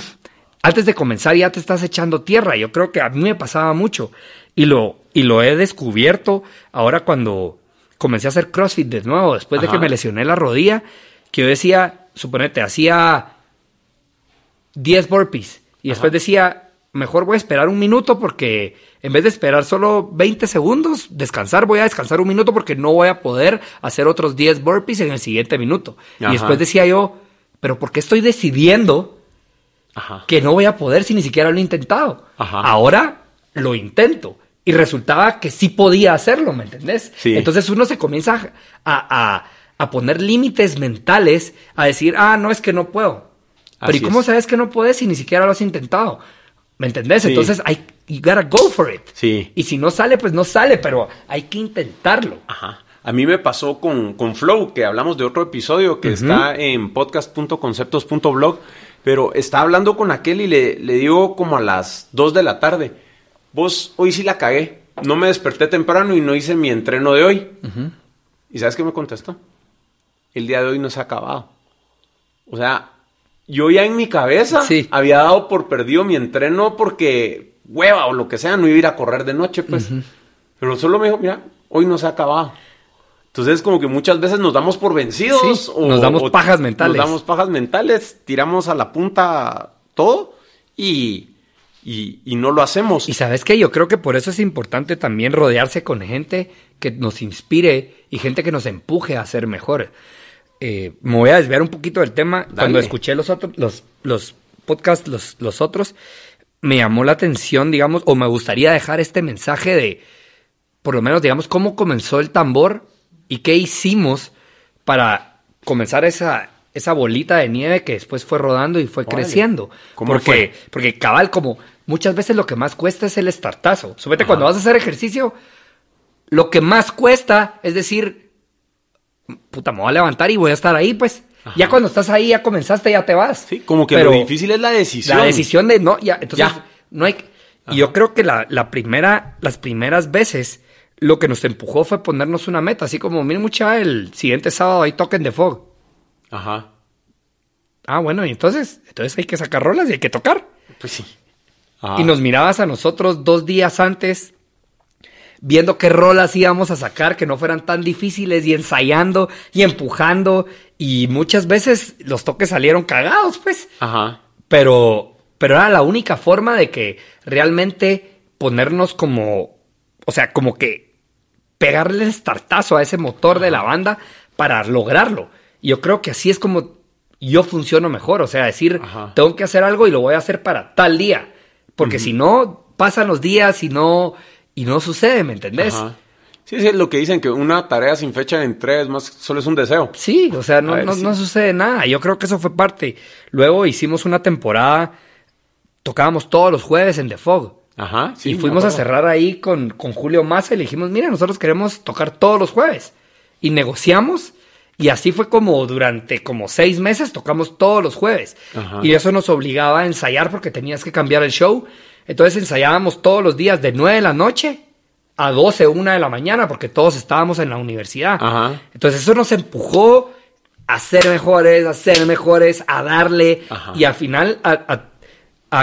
Speaker 2: antes de comenzar ya te estás echando tierra. Yo creo que a mí me pasaba mucho. Y lo, y lo he descubierto ahora cuando comencé a hacer CrossFit de nuevo, después de que me lesioné la rodilla, que yo decía, suponete, hacía 10 burpees. Y después decía, mejor voy a esperar un minuto porque en vez de esperar solo 20 segundos, descansar, voy a descansar un minuto porque no voy a poder hacer otros 10 burpees en el siguiente minuto. Y después decía yo, pero ¿por qué estoy decidiendo que no voy a poder si ni siquiera lo he intentado. Ahora lo intento. Y resultaba que sí podía hacerlo, ¿me entendés? Entonces uno se comienza a, poner límites mentales, a decir, ah, no, es que no puedo. Pero ¿y cómo sabes que no puedes si ni siquiera lo has intentado? ¿Me entendés? Entonces, hay, you gotta go for it.
Speaker 1: Sí.
Speaker 2: Y si no sale, pues no sale, pero hay que intentarlo.
Speaker 1: Ajá. A mí me pasó con, con Flow, que hablamos de otro episodio que está en podcast.conceptos.blog pero estaba hablando con aquel y le, le digo como a las 2 de la tarde, vos hoy sí la cagué, no me desperté temprano y no hice mi entreno de hoy. ¿Y sabes qué me contestó? El día de hoy no se ha acabado. O sea, yo ya en mi cabeza había dado por perdido mi entreno porque hueva o lo que sea, no iba a ir a correr de noche, pues. Pero solo me dijo, mira, hoy no se ha acabado. Entonces, como que muchas veces nos damos por vencidos.
Speaker 2: o, nos damos pajas mentales.
Speaker 1: Nos damos pajas mentales, tiramos a la punta todo y, y, no lo hacemos.
Speaker 2: Y sabes qué, yo creo que por eso es importante también rodearse con gente que nos inspire y gente que nos empuje a ser mejor. Eh, me voy a desviar un poquito del tema. Cuando escuché los otros, los, los podcasts, los, los otros, me llamó la atención, digamos, o me gustaría dejar este mensaje de, por lo menos, digamos, cómo comenzó el tambor y qué hicimos para comenzar esa, esa bolita de nieve que después fue rodando y fue creciendo. porque, porque cabal, como muchas veces lo que más cuesta es el estartazo. Súbete cuando vas a hacer ejercicio, lo que más cuesta es decir, puta, me voy a levantar y voy a estar ahí, pues. Ya cuando estás ahí, ya comenzaste, ya te vas.
Speaker 1: Sí, como que lo difícil es la decisión.
Speaker 2: La decisión de no, ya, entonces, no hay. Y yo creo que la, la primera, las primeras veces lo que nos empujó fue ponernos una meta, así como, miren mucha, el siguiente sábado hay token de fog.
Speaker 1: Ajá.
Speaker 2: Ah, bueno, y entonces, entonces hay que sacar rolas y hay que tocar.
Speaker 1: Pues sí.
Speaker 2: Y nos mirabas a nosotros dos días antes, viendo qué rolas íbamos a sacar, que no fueran tan difíciles, y ensayando y empujando. Y muchas veces los toques salieron cagados, pues.
Speaker 1: Ajá.
Speaker 2: Pero, pero era la única forma de que realmente ponernos como, o sea, como que pegarle el startazo a ese motor de la banda para lograrlo. Y yo creo que así es como yo funciono mejor. O sea, decir, tengo que hacer algo y lo voy a hacer para tal día. Porque si no, pasan los días y no, y no sucede, ¿me entendés?
Speaker 1: Sí, sí, es lo que dicen, que una tarea sin fecha en tres más solo es un deseo.
Speaker 2: Sí, o sea, no, no, sucede nada. Yo creo que eso fue parte. Luego hicimos una temporada, tocábamos todos los jueves en The Fog.
Speaker 1: Ajá,
Speaker 2: sí, y fuimos a cerrar ahí con, con Julio Massa y le dijimos, mira, nosotros queremos tocar todos los jueves. Y negociamos y así fue como durante como seis meses tocamos todos los jueves. Y eso nos obligaba a ensayar porque tenías que cambiar el show. Entonces ensayábamos todos los días de 9 de la noche a 12, 1 de la mañana porque todos estábamos en la universidad. Entonces eso nos empujó a ser mejores, a ser mejores, a darle y al final a a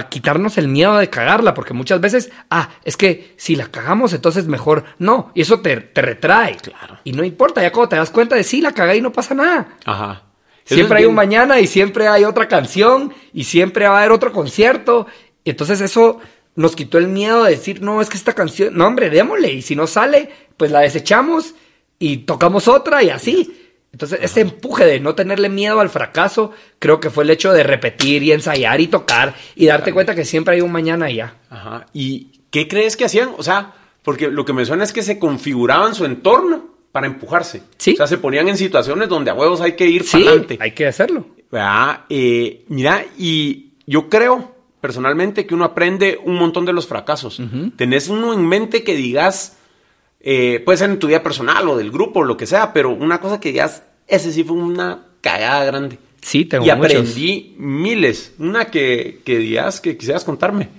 Speaker 2: quitarnos el miedo de cagarla, porque muchas veces, ah, es que si la cagamos, entonces mejor no, y eso te, te retrae.
Speaker 1: Claro.
Speaker 2: Y no importa, ya cuando te das cuenta de sí, la cagué y no pasa nada.
Speaker 1: Ajá.
Speaker 2: siempre hay un mañana y siempre hay otra canción y siempre va a haber otro concierto. Y entonces eso nos quitó el miedo de decir, no, es que esta canción, no, hombre, démosle, y si no sale, pues la desechamos y tocamos otra y así. Entonces, ese empuje de no tenerle miedo al fracaso, creo que fue el hecho de repetir y ensayar y tocar y darte cuenta que siempre hay un mañana ya.
Speaker 1: Ajá. ¿Y qué crees que hacían? O sea, porque lo que me suena es que se configuraban su entorno para empujarse.
Speaker 2: Sí.
Speaker 1: O sea, se ponían en situaciones donde a huevos hay que ir para adelante.
Speaker 2: Hay que hacerlo.
Speaker 1: Eh, mira, y yo creo personalmente que uno aprende un montón de los fracasos. Tenés uno en mente que digas eh, puede ser en tu vida personal o del grupo o lo que sea, pero una cosa que digas, ese sí fue una cagada grande.
Speaker 2: Sí, tengo
Speaker 1: Y aprendí miles. Una que, que digas que quisieras contarme.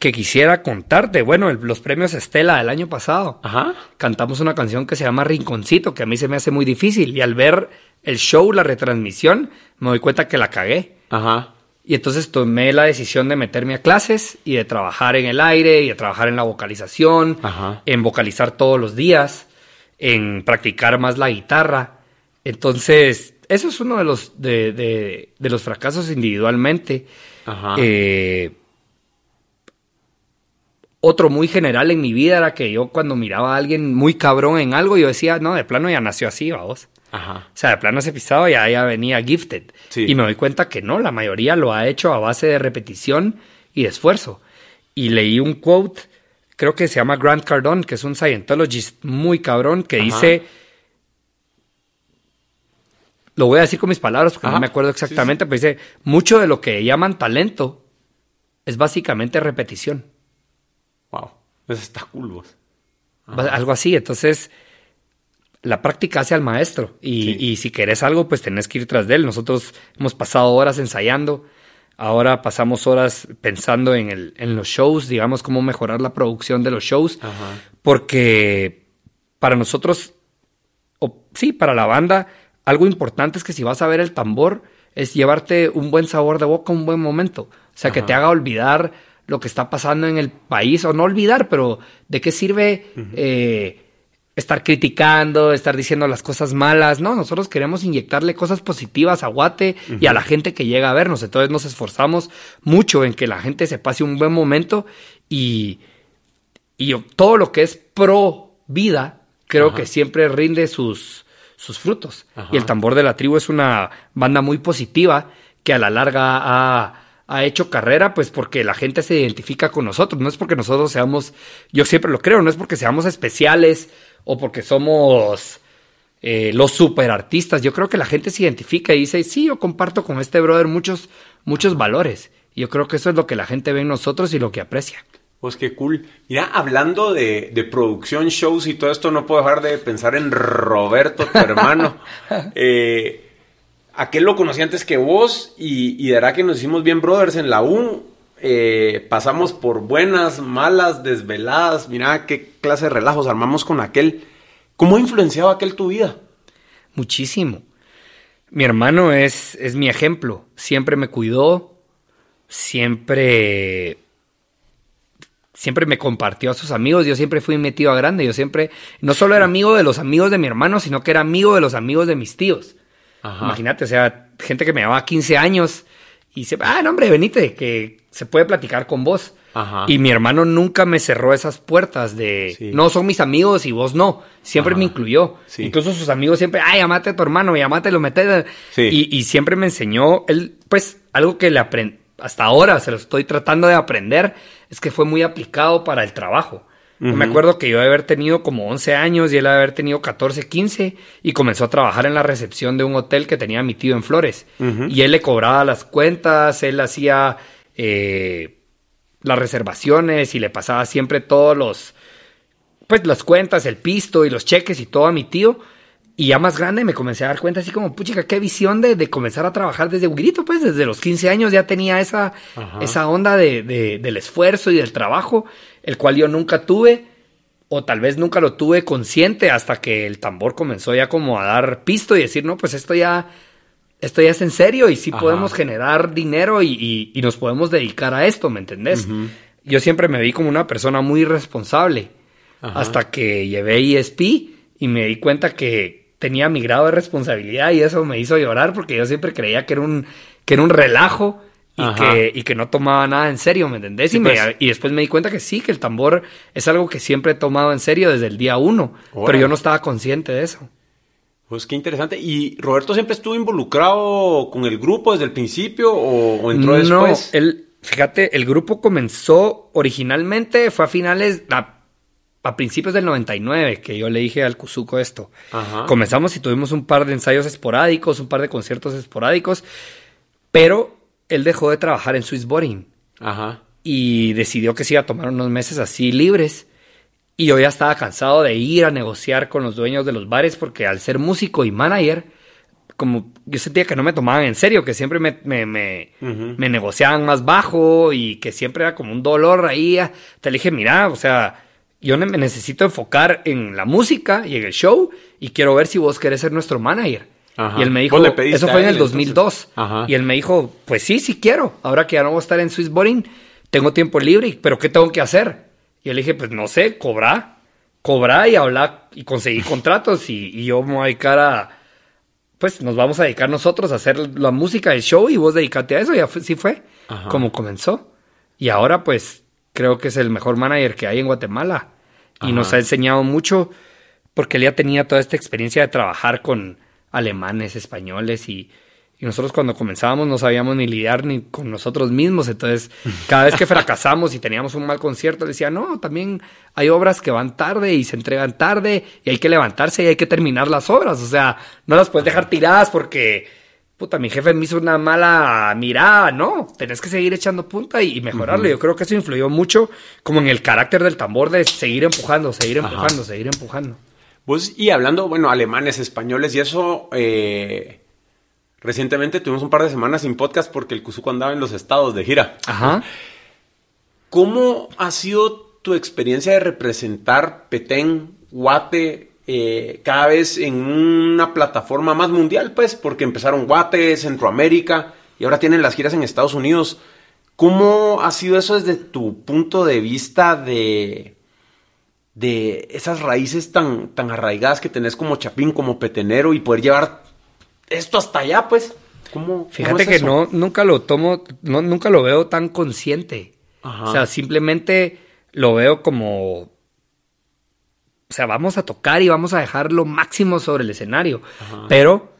Speaker 2: Que quisiera contarte. Bueno, los premios Estela del año pasado.
Speaker 1: Ajá.
Speaker 2: Cantamos una canción que se llama Rinconcito, que a mí se me hace muy difícil. Y al ver el show, la retransmisión, me doy cuenta que la cagué.
Speaker 1: Ajá.
Speaker 2: Y entonces tomé la decisión de meterme a clases y de trabajar en el aire y de trabajar en la vocalización, en vocalizar todos los días, en practicar más la guitarra. Entonces, eso es uno de los, de, los fracasos individualmente. Eh, otro muy general en mi vida era que yo cuando miraba a alguien muy cabrón en algo, yo decía, no, de plano ya nació así, vamos.
Speaker 1: Ajá.
Speaker 2: O sea, de plano ese pisado ya, ya venía gifted. Y me doy cuenta que no, la mayoría lo ha hecho a base de repetición y de esfuerzo. Y leí un quote, creo que se llama Grant Cardone, que es un Scientologist muy cabrón, que dice... Lo voy a decir con mis palabras porque no me acuerdo exactamente, pero dice, mucho de lo que llaman talento es básicamente repetición.
Speaker 1: Wow, eso está cool,
Speaker 2: Algo así, entonces la práctica hace al maestro. Y, si querés algo, pues tenés que ir tras de él. Nosotros hemos pasado horas ensayando, ahora pasamos horas pensando en, el, en los shows, digamos, cómo mejorar la producción de los shows, porque para nosotros, o sí, para la banda, algo importante es que si vas a ver el tambor, es llevarte un buen sabor de boca, un buen momento, o sea, que te haga olvidar lo que está pasando en el país, o no olvidar, pero de qué sirve estar criticando, estar diciendo las cosas malas. No, nosotros queremos inyectarle cosas positivas a Guate y a la gente que llega a vernos. Entonces nos esforzamos mucho en que la gente se pase un buen momento y, y todo lo que es pro vida, creo que siempre rinde sus, sus frutos. Y el tambor de la tribu es una banda muy positiva que a la larga ha ha hecho carrera, pues porque la gente se identifica con nosotros. No es porque nosotros seamos, yo siempre lo creo, no es porque seamos especiales o porque somos eh, los super artistas. Yo creo que la gente se identifica y dice, sí, yo comparto con este brother muchos, muchos valores. Y yo creo que eso es lo que la gente ve en nosotros y lo que aprecia.
Speaker 1: Pues qué cool. Mira, hablando de, de producción, shows y todo esto, no puedo dejar de pensar en Roberto, tu hermano. eh, aquel lo conocí antes que vos y, y dará que nos hicimos bien brothers en la U. Eh, pasamos por buenas, malas, desveladas. Mira qué clase de relajos armamos con aquel. ¿Cómo ha influenciado aquel tu vida?
Speaker 2: Muchísimo. Mi hermano es, es mi ejemplo. Siempre me cuidó. Siempre. Siempre me compartió a sus amigos. Yo siempre fui metido a grande. Yo siempre. No solo era amigo de los amigos de mi hermano, sino que era amigo de los amigos de mis tíos. Imagínate, o sea, gente que me llevaba 15 años y se, ah, no, hombre, venite, que se puede platicar con vos. Y mi hermano nunca me cerró esas puertas de, no, son mis amigos y vos no. Siempre me incluyó. Incluso sus amigos siempre, ay, llamate a tu hermano, llamate, lo metes. Y, y, siempre me enseñó, él, pues, algo que le aprendí, hasta ahora se lo estoy tratando de aprender, es que fue muy aplicado para el trabajo. Me acuerdo que yo de haber tenido como 11 años y él de haber tenido 14, 15 y comenzó a trabajar en la recepción de un hotel que tenía mi tío en Flores. Y él le cobraba las cuentas, él hacía eh, las reservaciones y le pasaba siempre todos los, pues las cuentas, el pisto y los cheques y todo a mi tío. Y ya más grande me comencé a dar cuenta así como, puchica, qué visión de, de comenzar a trabajar desde un grito, pues desde los 15 años ya tenía esa, esa onda de, del esfuerzo y del trajo, el cual yo nunca tuve, o tal vez nunca lo tuve consciente hasta que el tambor comenzó ya como a dar pisto y decir, no, pues esto ya, esto ya es en serio y sí podemos generar dinero y, y, nos podemos dedicar a esto, ¿me entendés? Yo siempre me vi como una persona muy responsable hasta que llevé ESP y me di cuenta que, tenía mi grado de responsabilidad y eso me hizo llorar porque yo siempre creía que era un, que era un relajo y que, y que, no tomaba nada en serio, ¿me entendés? y, pues. y, después me di cuenta que sí, que el tambor es algo que siempre he tomado en serio desde el día uno, pero yo no estaba consciente de eso.
Speaker 1: Pues qué interesante. ¿Y Roberto siempre estuvo involucrado con el grupo desde el principio o, entró después?
Speaker 2: No, él, fíjate, el grupo comenzó originalmente, fue a finales, a principios del 99 que yo le dije al Kuzuko esto. Comenzamos y tuvimos un par de ensayos esporádicos, un par de conciertos esporádicos, pero él dejó de trabajar en Swiss Boring. Ajá. Y decidió que se iba a tomar unos meses así libres. Y yo ya estaba cansado de ir a negociar con los dueños de los bares porque al ser músico y manager, como yo sentía que no me tomaban en serio, que siempre me, me, me, me negociaban más bajo y que siempre era como un dolor ahí. Te le dije, mira, o sea, yo me necesito enfocar en la música y en el show y quiero ver si vos querés ser nuestro manager. Y él me dijo, eso fue en el 2002. Y él me dijo, pues sí, sí quiero. Ahora que ya no voy a estar en Swiss Boring, tengo tiempo libre, pero ¿qué tengo que hacer? Y él le dije, pues no sé, cobrar. Cobrar y hablar y conseguir contratos y, yo me voy a dedicar a, pues nos vamos a dedicar nosotros a hacer la música del show y vos dedicate a eso. Y así fue como comenzó. Y ahora pues creo que es el mejor manager que hay en Guatemala. Y nos ha enseñado mucho porque él ya tenía toda esta experiencia de trabajar con alemanes, españoles y, nosotros cuando comenzábamos no sabíamos ni lidiar ni con nosotros mismos. Entonces, cada vez que fracasamos y teníamos un mal concierto, decía, no, también hay obras que van tarde y se entregan tarde y hay que levantarse y hay que terminar las obras. O sea, no las puedes dejar tiradas porque puta, mi jefe me hizo una mala mirada, no, tenés que seguir echando punta y, mejorarlo. Yo creo que eso influyó mucho como en el carácter del tambor de seguir empujando, seguir empujando, seguir empujando.
Speaker 1: Pues, y hablando, bueno, alemanes, españoles y eso, eh, recientemente tuvimos un par de semanas sin podcast porque el Cuzuco andaba en los estados de gira. Ajá. ¿Cómo ha sido tu experiencia de representar Petén, Guate, eh, cada vez en una plataforma más mundial, pues, porque empezaron Guate, Centroamérica, y ahora tienen las giras en Estados Unidos. ¿Cómo ha sido eso desde tu punto de vista de, de esas raíces tan, tan arraigadas que tenés como Chapín, como Petenero y poder llevar esto hasta allá, pues. ¿Cómo,
Speaker 2: Fíjate que no, nunca lo tomo, no, nunca lo veo tan consciente. O sea, simplemente lo veo como. O sea, vamos a tocar y vamos a dejar lo máximo sobre el escenario. Pero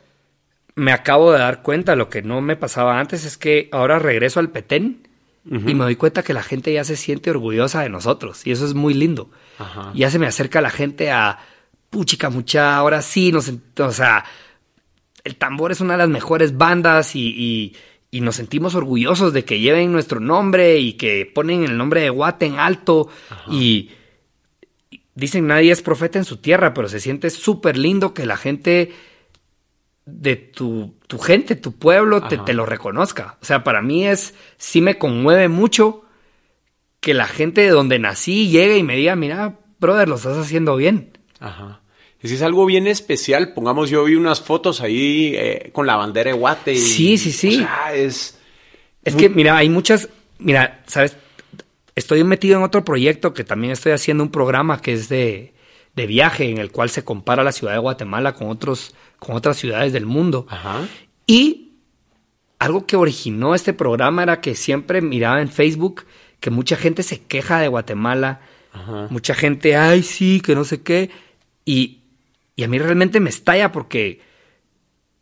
Speaker 2: me acabo de dar cuenta, lo que no me pasaba antes es que ahora regreso al Petén y me doy cuenta que la gente ya se siente orgullosa de nosotros. Y eso es muy lindo. Ya se me acerca la gente a, puchica mucha, ahora sí, nos, o sea, el tambor es una de las mejores bandas y, nos sentimos orgullosos de que lleven nuestro nombre y que ponen el nombre de Guate en alto y dicen nadie es profeta en su tierra, pero se siente súper lindo que la gente de tu, gente, tu pueblo, te, te, lo reconozca. O sea, para mí es, sí me conmueve mucho que la gente de donde nací llegue y me diga, mira, brother, lo estás haciendo bien.
Speaker 1: Ajá. Si es algo bien especial, pongamos, yo vi unas fotos ahí eh, con la bandera de Guate.
Speaker 2: sí, sí, sí.
Speaker 1: O sea, es.
Speaker 2: Es que, mira, hay muchas. Mira, ¿sabes? Estoy metido en otro proyecto que también estoy haciendo un programa que es de, de viaje, en el cual se compara la ciudad de Guatemala con, otros, con otras ciudades del mundo. Ajá. Y algo que originó este programa era que siempre miraba en Facebook que mucha gente se queja de Guatemala. Ajá. Mucha gente, ay, sí, que no sé qué. Y y a mí realmente me estalla porque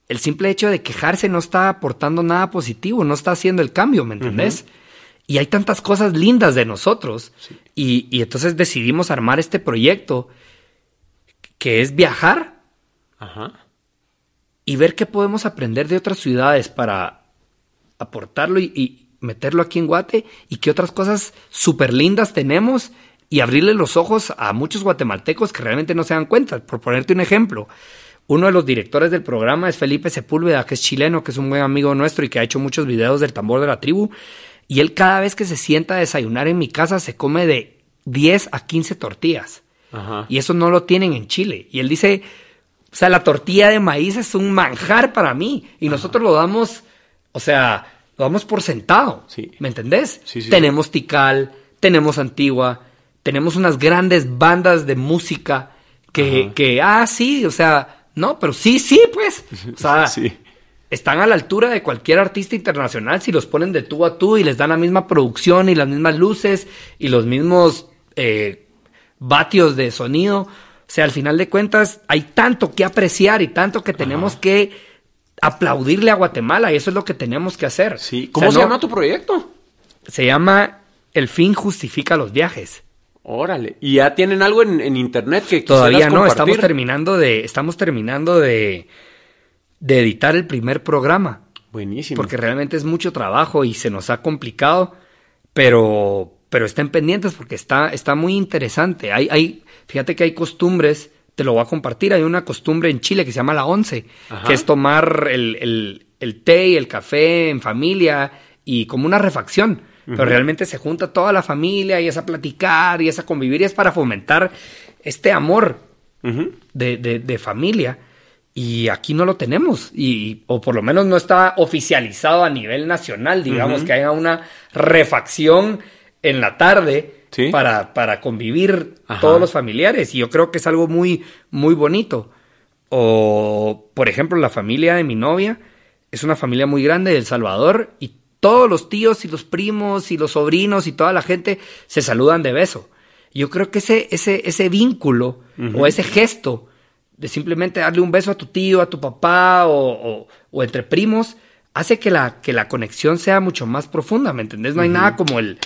Speaker 2: el simple hecho de quejarse no está aportando nada positivo, no está haciendo el cambio, ¿me entendés? Y hay tantas cosas lindas de nosotros. Y, entonces decidimos armar este proyecto que es viajar y ver qué podemos aprender de otras ciudades para aportarlo y, y meterlo aquí en Guate y qué otras cosas súper lindas tenemos y abrirle los ojos a muchos guatemaltecos que realmente no se dan cuenta. Por ponerte un ejemplo, uno de los directores del programa es Felipe Sepúlveda, que es chileno, que es un buen amigo nuestro y que ha hecho muchos videos del tambor de la tribu. Y él cada vez que se sienta a desayunar en mi casa se come de 10 a 15 tortillas. Y eso no lo tienen en Chile. Y él dice, o sea, la tortilla de maíz es un manjar para mí. Y nosotros lo damos, o sea, lo damos por sentado. ¿Me entendés? tenemos tical, tenemos antigua, tenemos unas grandes bandas de música que, que, ah, sí, o sea, no, pero sí, sí, pues. O sea, están a la altura de cualquier artista internacional si los ponen de tú a tú y les dan la misma producción y las mismas luces y los mismos eh, vatios de sonido. O sea, al final de cuentas, hay tanto que apreciar y tanto que tenemos que aplaudirle a Guatemala y eso es lo que tenemos que hacer.
Speaker 1: Sí. ¿Cómo se llama tu proyecto?
Speaker 2: Se llama El fin justifica los viajes.
Speaker 1: Órale. ¿Y ya tienen algo en, internet que
Speaker 2: Todavía no, estamos terminando de, estamos terminando de, de editar el primer programa.
Speaker 1: Buenísimo.
Speaker 2: Porque realmente es mucho trabajo y se nos ha complicado, pero, pero estén pendientes porque está, está muy interesante. Hay, hay, fíjate que hay costumbres, te lo voy a compartir, hay una costumbre en Chile que se llama la once, que es tomar el, el, el té y el café en familia y como una refacción pero realmente se junta toda la familia y es a platicar y es a convivir y es para fomentar este amor de, familia. Y aquí no lo tenemos, y, o por lo menos no está oficializado a nivel nacional, digamos, que haya una refacción en la tarde para, para convivir todos los familiares. Y yo creo que es algo muy, muy bonito. O, por ejemplo, la familia de mi novia es una familia muy grande de El Salvador y todos los tíos y los primos y los sobrinos y toda la gente se saludan de beso. Yo creo que ese, ese, ese vínculo o ese gesto de simplemente darle un beso a tu tío, a tu papá o, entre primos, hace que la, que la conexión sea mucho más profunda, ¿me entendés? No hay nada como el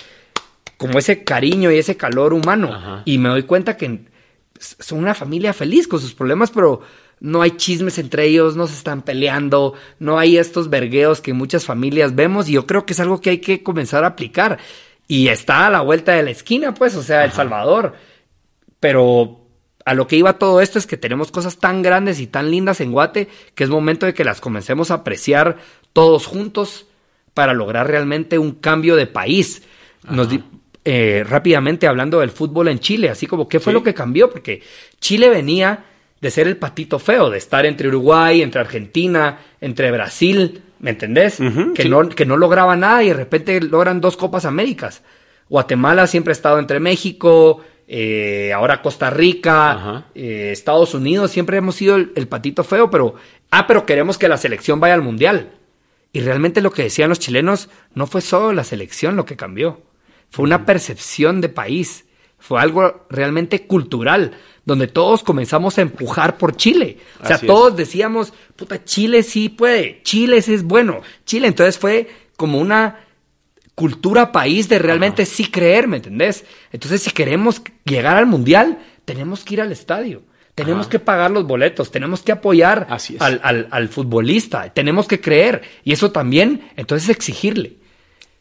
Speaker 2: como ese cariño y ese calor humano. Y me doy cuenta que son una familia feliz con sus problemas, pero no hay chismes entre ellos, no se están peleando, no hay estos vergueos que muchas familias vemos y yo creo que es algo que hay que comenzar a aplicar. Y está a la vuelta de la esquina, pues, o sea, El Salvador. Pero a lo que iba todo esto es que tenemos cosas tan grandes y tan lindas en Guate que es momento de que las comencemos a apreciar todos juntos para lograr realmente un cambio de país. Nos eh, rápidamente hablando del fútbol en Chile, así como qué fue lo que cambió, porque Chile venía de ser el patito feo, de estar entre Uruguay, entre Argentina, entre Brasil, ¿me entendés? que, no, que no lograba nada y de repente logran dos Copas Américas. Guatemala siempre ha estado entre México eh, ahora Costa Rica, eh, Estados Unidos, siempre hemos sido el, patito feo, pero, ah, pero queremos que la selección vaya al Mundial. Y realmente lo que decían los chilenos no fue solo la selección lo que cambió, fue una percepción de país, fue algo realmente cultural, donde todos comenzamos a empujar por Chile. O sea, todos decíamos, puta, Chile sí puede, Chile sí es bueno, Chile. Entonces fue como una cultura país de realmente sí creer, ¿me entendés? Entonces, si queremos llegar al mundial, tenemos que ir al estadio. Tenemos que pagar los boletos, tenemos que apoyar al, futbolista, tenemos que creer. Y eso también, entonces exigirle.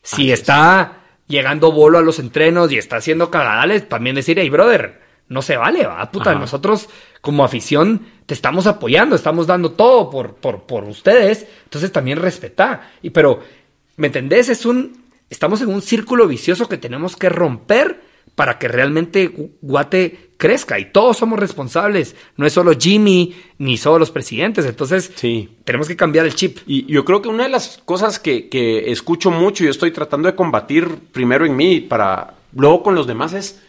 Speaker 2: Si está llegando bolo a los entrenos y está haciendo cagadales, también decir, hey, brother, no se vale, va, puta. Nosotros, como afición, te estamos apoyando, estamos dando todo por, por, por ustedes. Entonces también respetá. Y pero, ¿me entendés? Es un, estamos en un círculo vicioso que tenemos que romper para que realmente Guate crezca y todos somos responsables, no es solo Jimmy ni solo los presidentes, entonces sí. tenemos que cambiar el chip.
Speaker 1: Y yo creo que una de las cosas que, que escucho mucho y estoy tratando de combatir primero en mí para luego con los demás es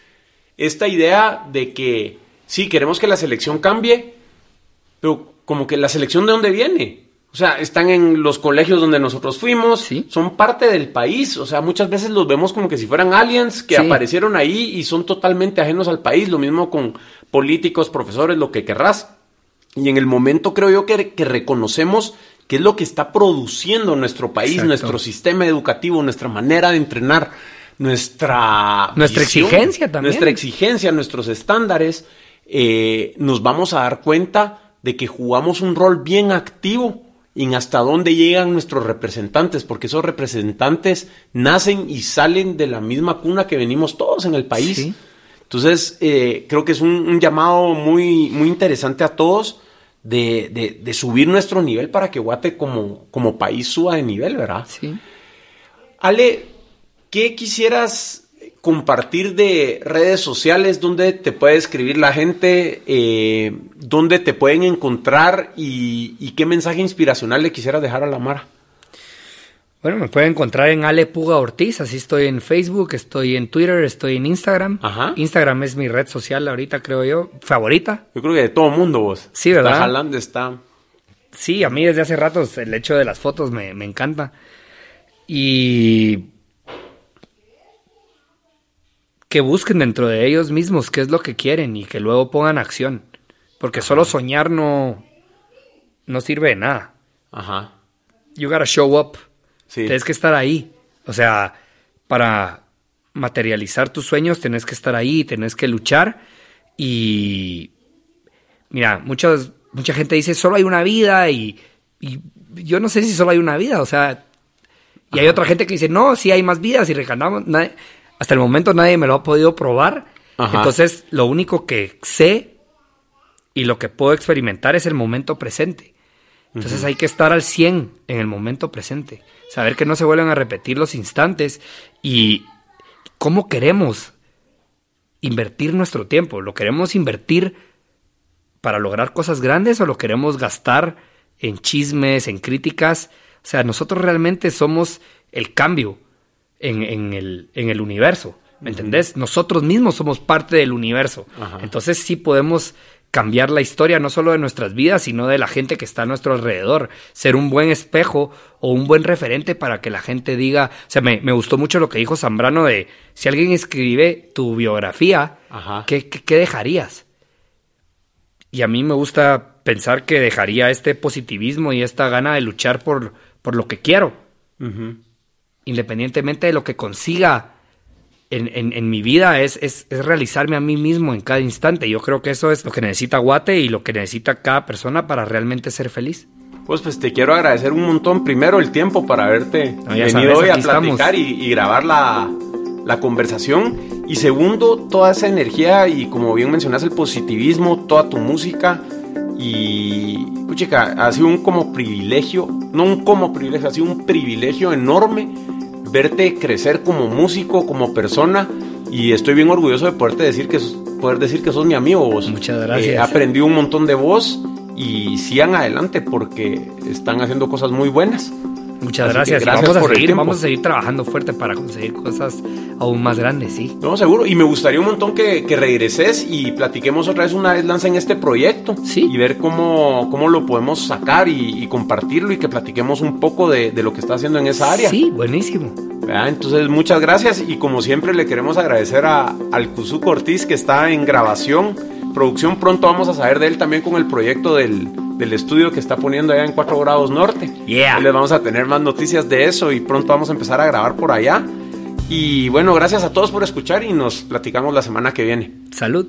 Speaker 1: esta idea de que sí, queremos que la selección cambie, pero como que la selección de dónde viene. O sea, están en los colegios donde nosotros fuimos, son parte del país, o sea, muchas veces los vemos como que si fueran aliens que aparecieron ahí y son totalmente ajenos al país, lo mismo con políticos, profesores, lo que querrás. Y en el momento creo yo que, reconocemos qué es lo que está produciendo nuestro país, nuestro sistema educativo, nuestra manera de entrenar, nuestra...
Speaker 2: Nuestra exigencia también.
Speaker 1: Nuestra exigencia, nuestros estándares, eh, nos vamos a dar cuenta de que jugamos un rol bien activo en hasta dónde llegan nuestros representantes, porque esos representantes nacen y salen de la misma cuna que venimos todos en el país. Entonces, eh, creo que es un, llamado muy, muy interesante a todos de, de, subir nuestro nivel para que Guate como, como país suba de nivel, ¿verdad?
Speaker 2: Sí.
Speaker 1: Ale, ¿qué quisieras compartir de redes sociales donde te puede escribir la gente, eh, dónde te pueden encontrar y, qué mensaje inspiracional le quisiera dejar a la Mara.
Speaker 2: Bueno, me pueden encontrar en Ale Puga Ortiz, así estoy en Facebook, estoy en Twitter, estoy en Instagram. Ajá. Instagram es mi red social ahorita, creo yo, favorita.
Speaker 1: Yo creo que de todo mundo vos.
Speaker 2: Sí, ¿verdad?
Speaker 1: Está jalando, está...
Speaker 2: Sí, a mí desde hace rato el hecho de las fotos me, me encanta. Y que busquen dentro de ellos mismos qué es lo que quieren y que luego pongan acción. Porque solo soñar no, no sirve de nada.
Speaker 1: Ajá.
Speaker 2: You gotta show up. Sí. Tienes que estar ahí. O sea, para materializar tus sueños tienes que estar ahí, tienes que luchar. Y mira, muchas, mucha gente dice solo hay una vida y, yo no sé si solo hay una vida. O sea, y hay otra gente que dice no, sí hay más vidas y reganamos hasta el momento nadie me lo ha podido probar. Entonces, lo único que sé y lo que puedo experimentar es el momento presente. Entonces hay que estar al 100 en el momento presente. Saber que no se vuelven a repetir los instantes y cómo queremos invertir nuestro tiempo. ¿Lo queremos invertir para lograr cosas grandes o lo queremos gastar en chismes, en críticas? O sea, nosotros realmente somos el cambio en, el, en el universo. ¿Me entendés? Nosotros mismos somos parte del universo. Entonces sí podemos cambiar la historia no solo de nuestras vidas, sino de la gente que está a nuestro alrededor. Ser un buen espejo o un buen referente para que la gente diga, o sea, me, gustó mucho lo que dijo Zambrano de, si alguien escribe tu biografía, ¿qué, qué, dejarías? Y a mí me gusta pensar que dejaría este positivismo y esta gana de luchar por, por lo que quiero independientemente de lo que consiga en, mi vida, es, es, realizarme a mí mismo en cada instante. Yo creo que eso es lo que necesita Guate y lo que necesita cada persona para realmente ser feliz.
Speaker 1: Pues, pues te quiero agradecer un montón. Primero, el tiempo para haberte venido hoy a platicar y, grabar la, la conversación. Y segundo, toda esa energía y como bien mencionas, el positivismo, toda tu música. Y, chica, ha sido un como privilegio, no un como privilegio, ha sido un privilegio enorme verte crecer como músico, como persona. Y estoy bien orgulloso de poderte decir que, poder decir que sos mi amigo. Vos.
Speaker 2: Muchas gracias.
Speaker 1: He aprendido un montón de vos y sigan adelante porque están haciendo cosas muy buenas.
Speaker 2: Muchas gracias. vamos, a seguir, vamos a seguir trabajando fuerte para conseguir cosas aún más grandes, sí.
Speaker 1: No, seguro. Y me gustaría un montón que, que regreses y platiquemos otra vez una vez en este proyecto.
Speaker 2: Sí.
Speaker 1: Y ver cómo, cómo lo podemos sacar y, compartirlo y que platiquemos un poco de, de, lo que está haciendo en esa área.
Speaker 2: Sí, buenísimo.
Speaker 1: Entonces, muchas gracias y como siempre le queremos agradecer a, al Cuzuco Ortiz que está en grabación, producción. Pronto vamos a saber de él también con el proyecto del del estudio que está poniendo allá en 4 grados norte.
Speaker 2: Yeah.
Speaker 1: les vamos a tener más noticias de eso y pronto vamos a empezar a grabar por allá. Y bueno, gracias a todos por escuchar y nos platicamos la semana que viene.
Speaker 2: Salud.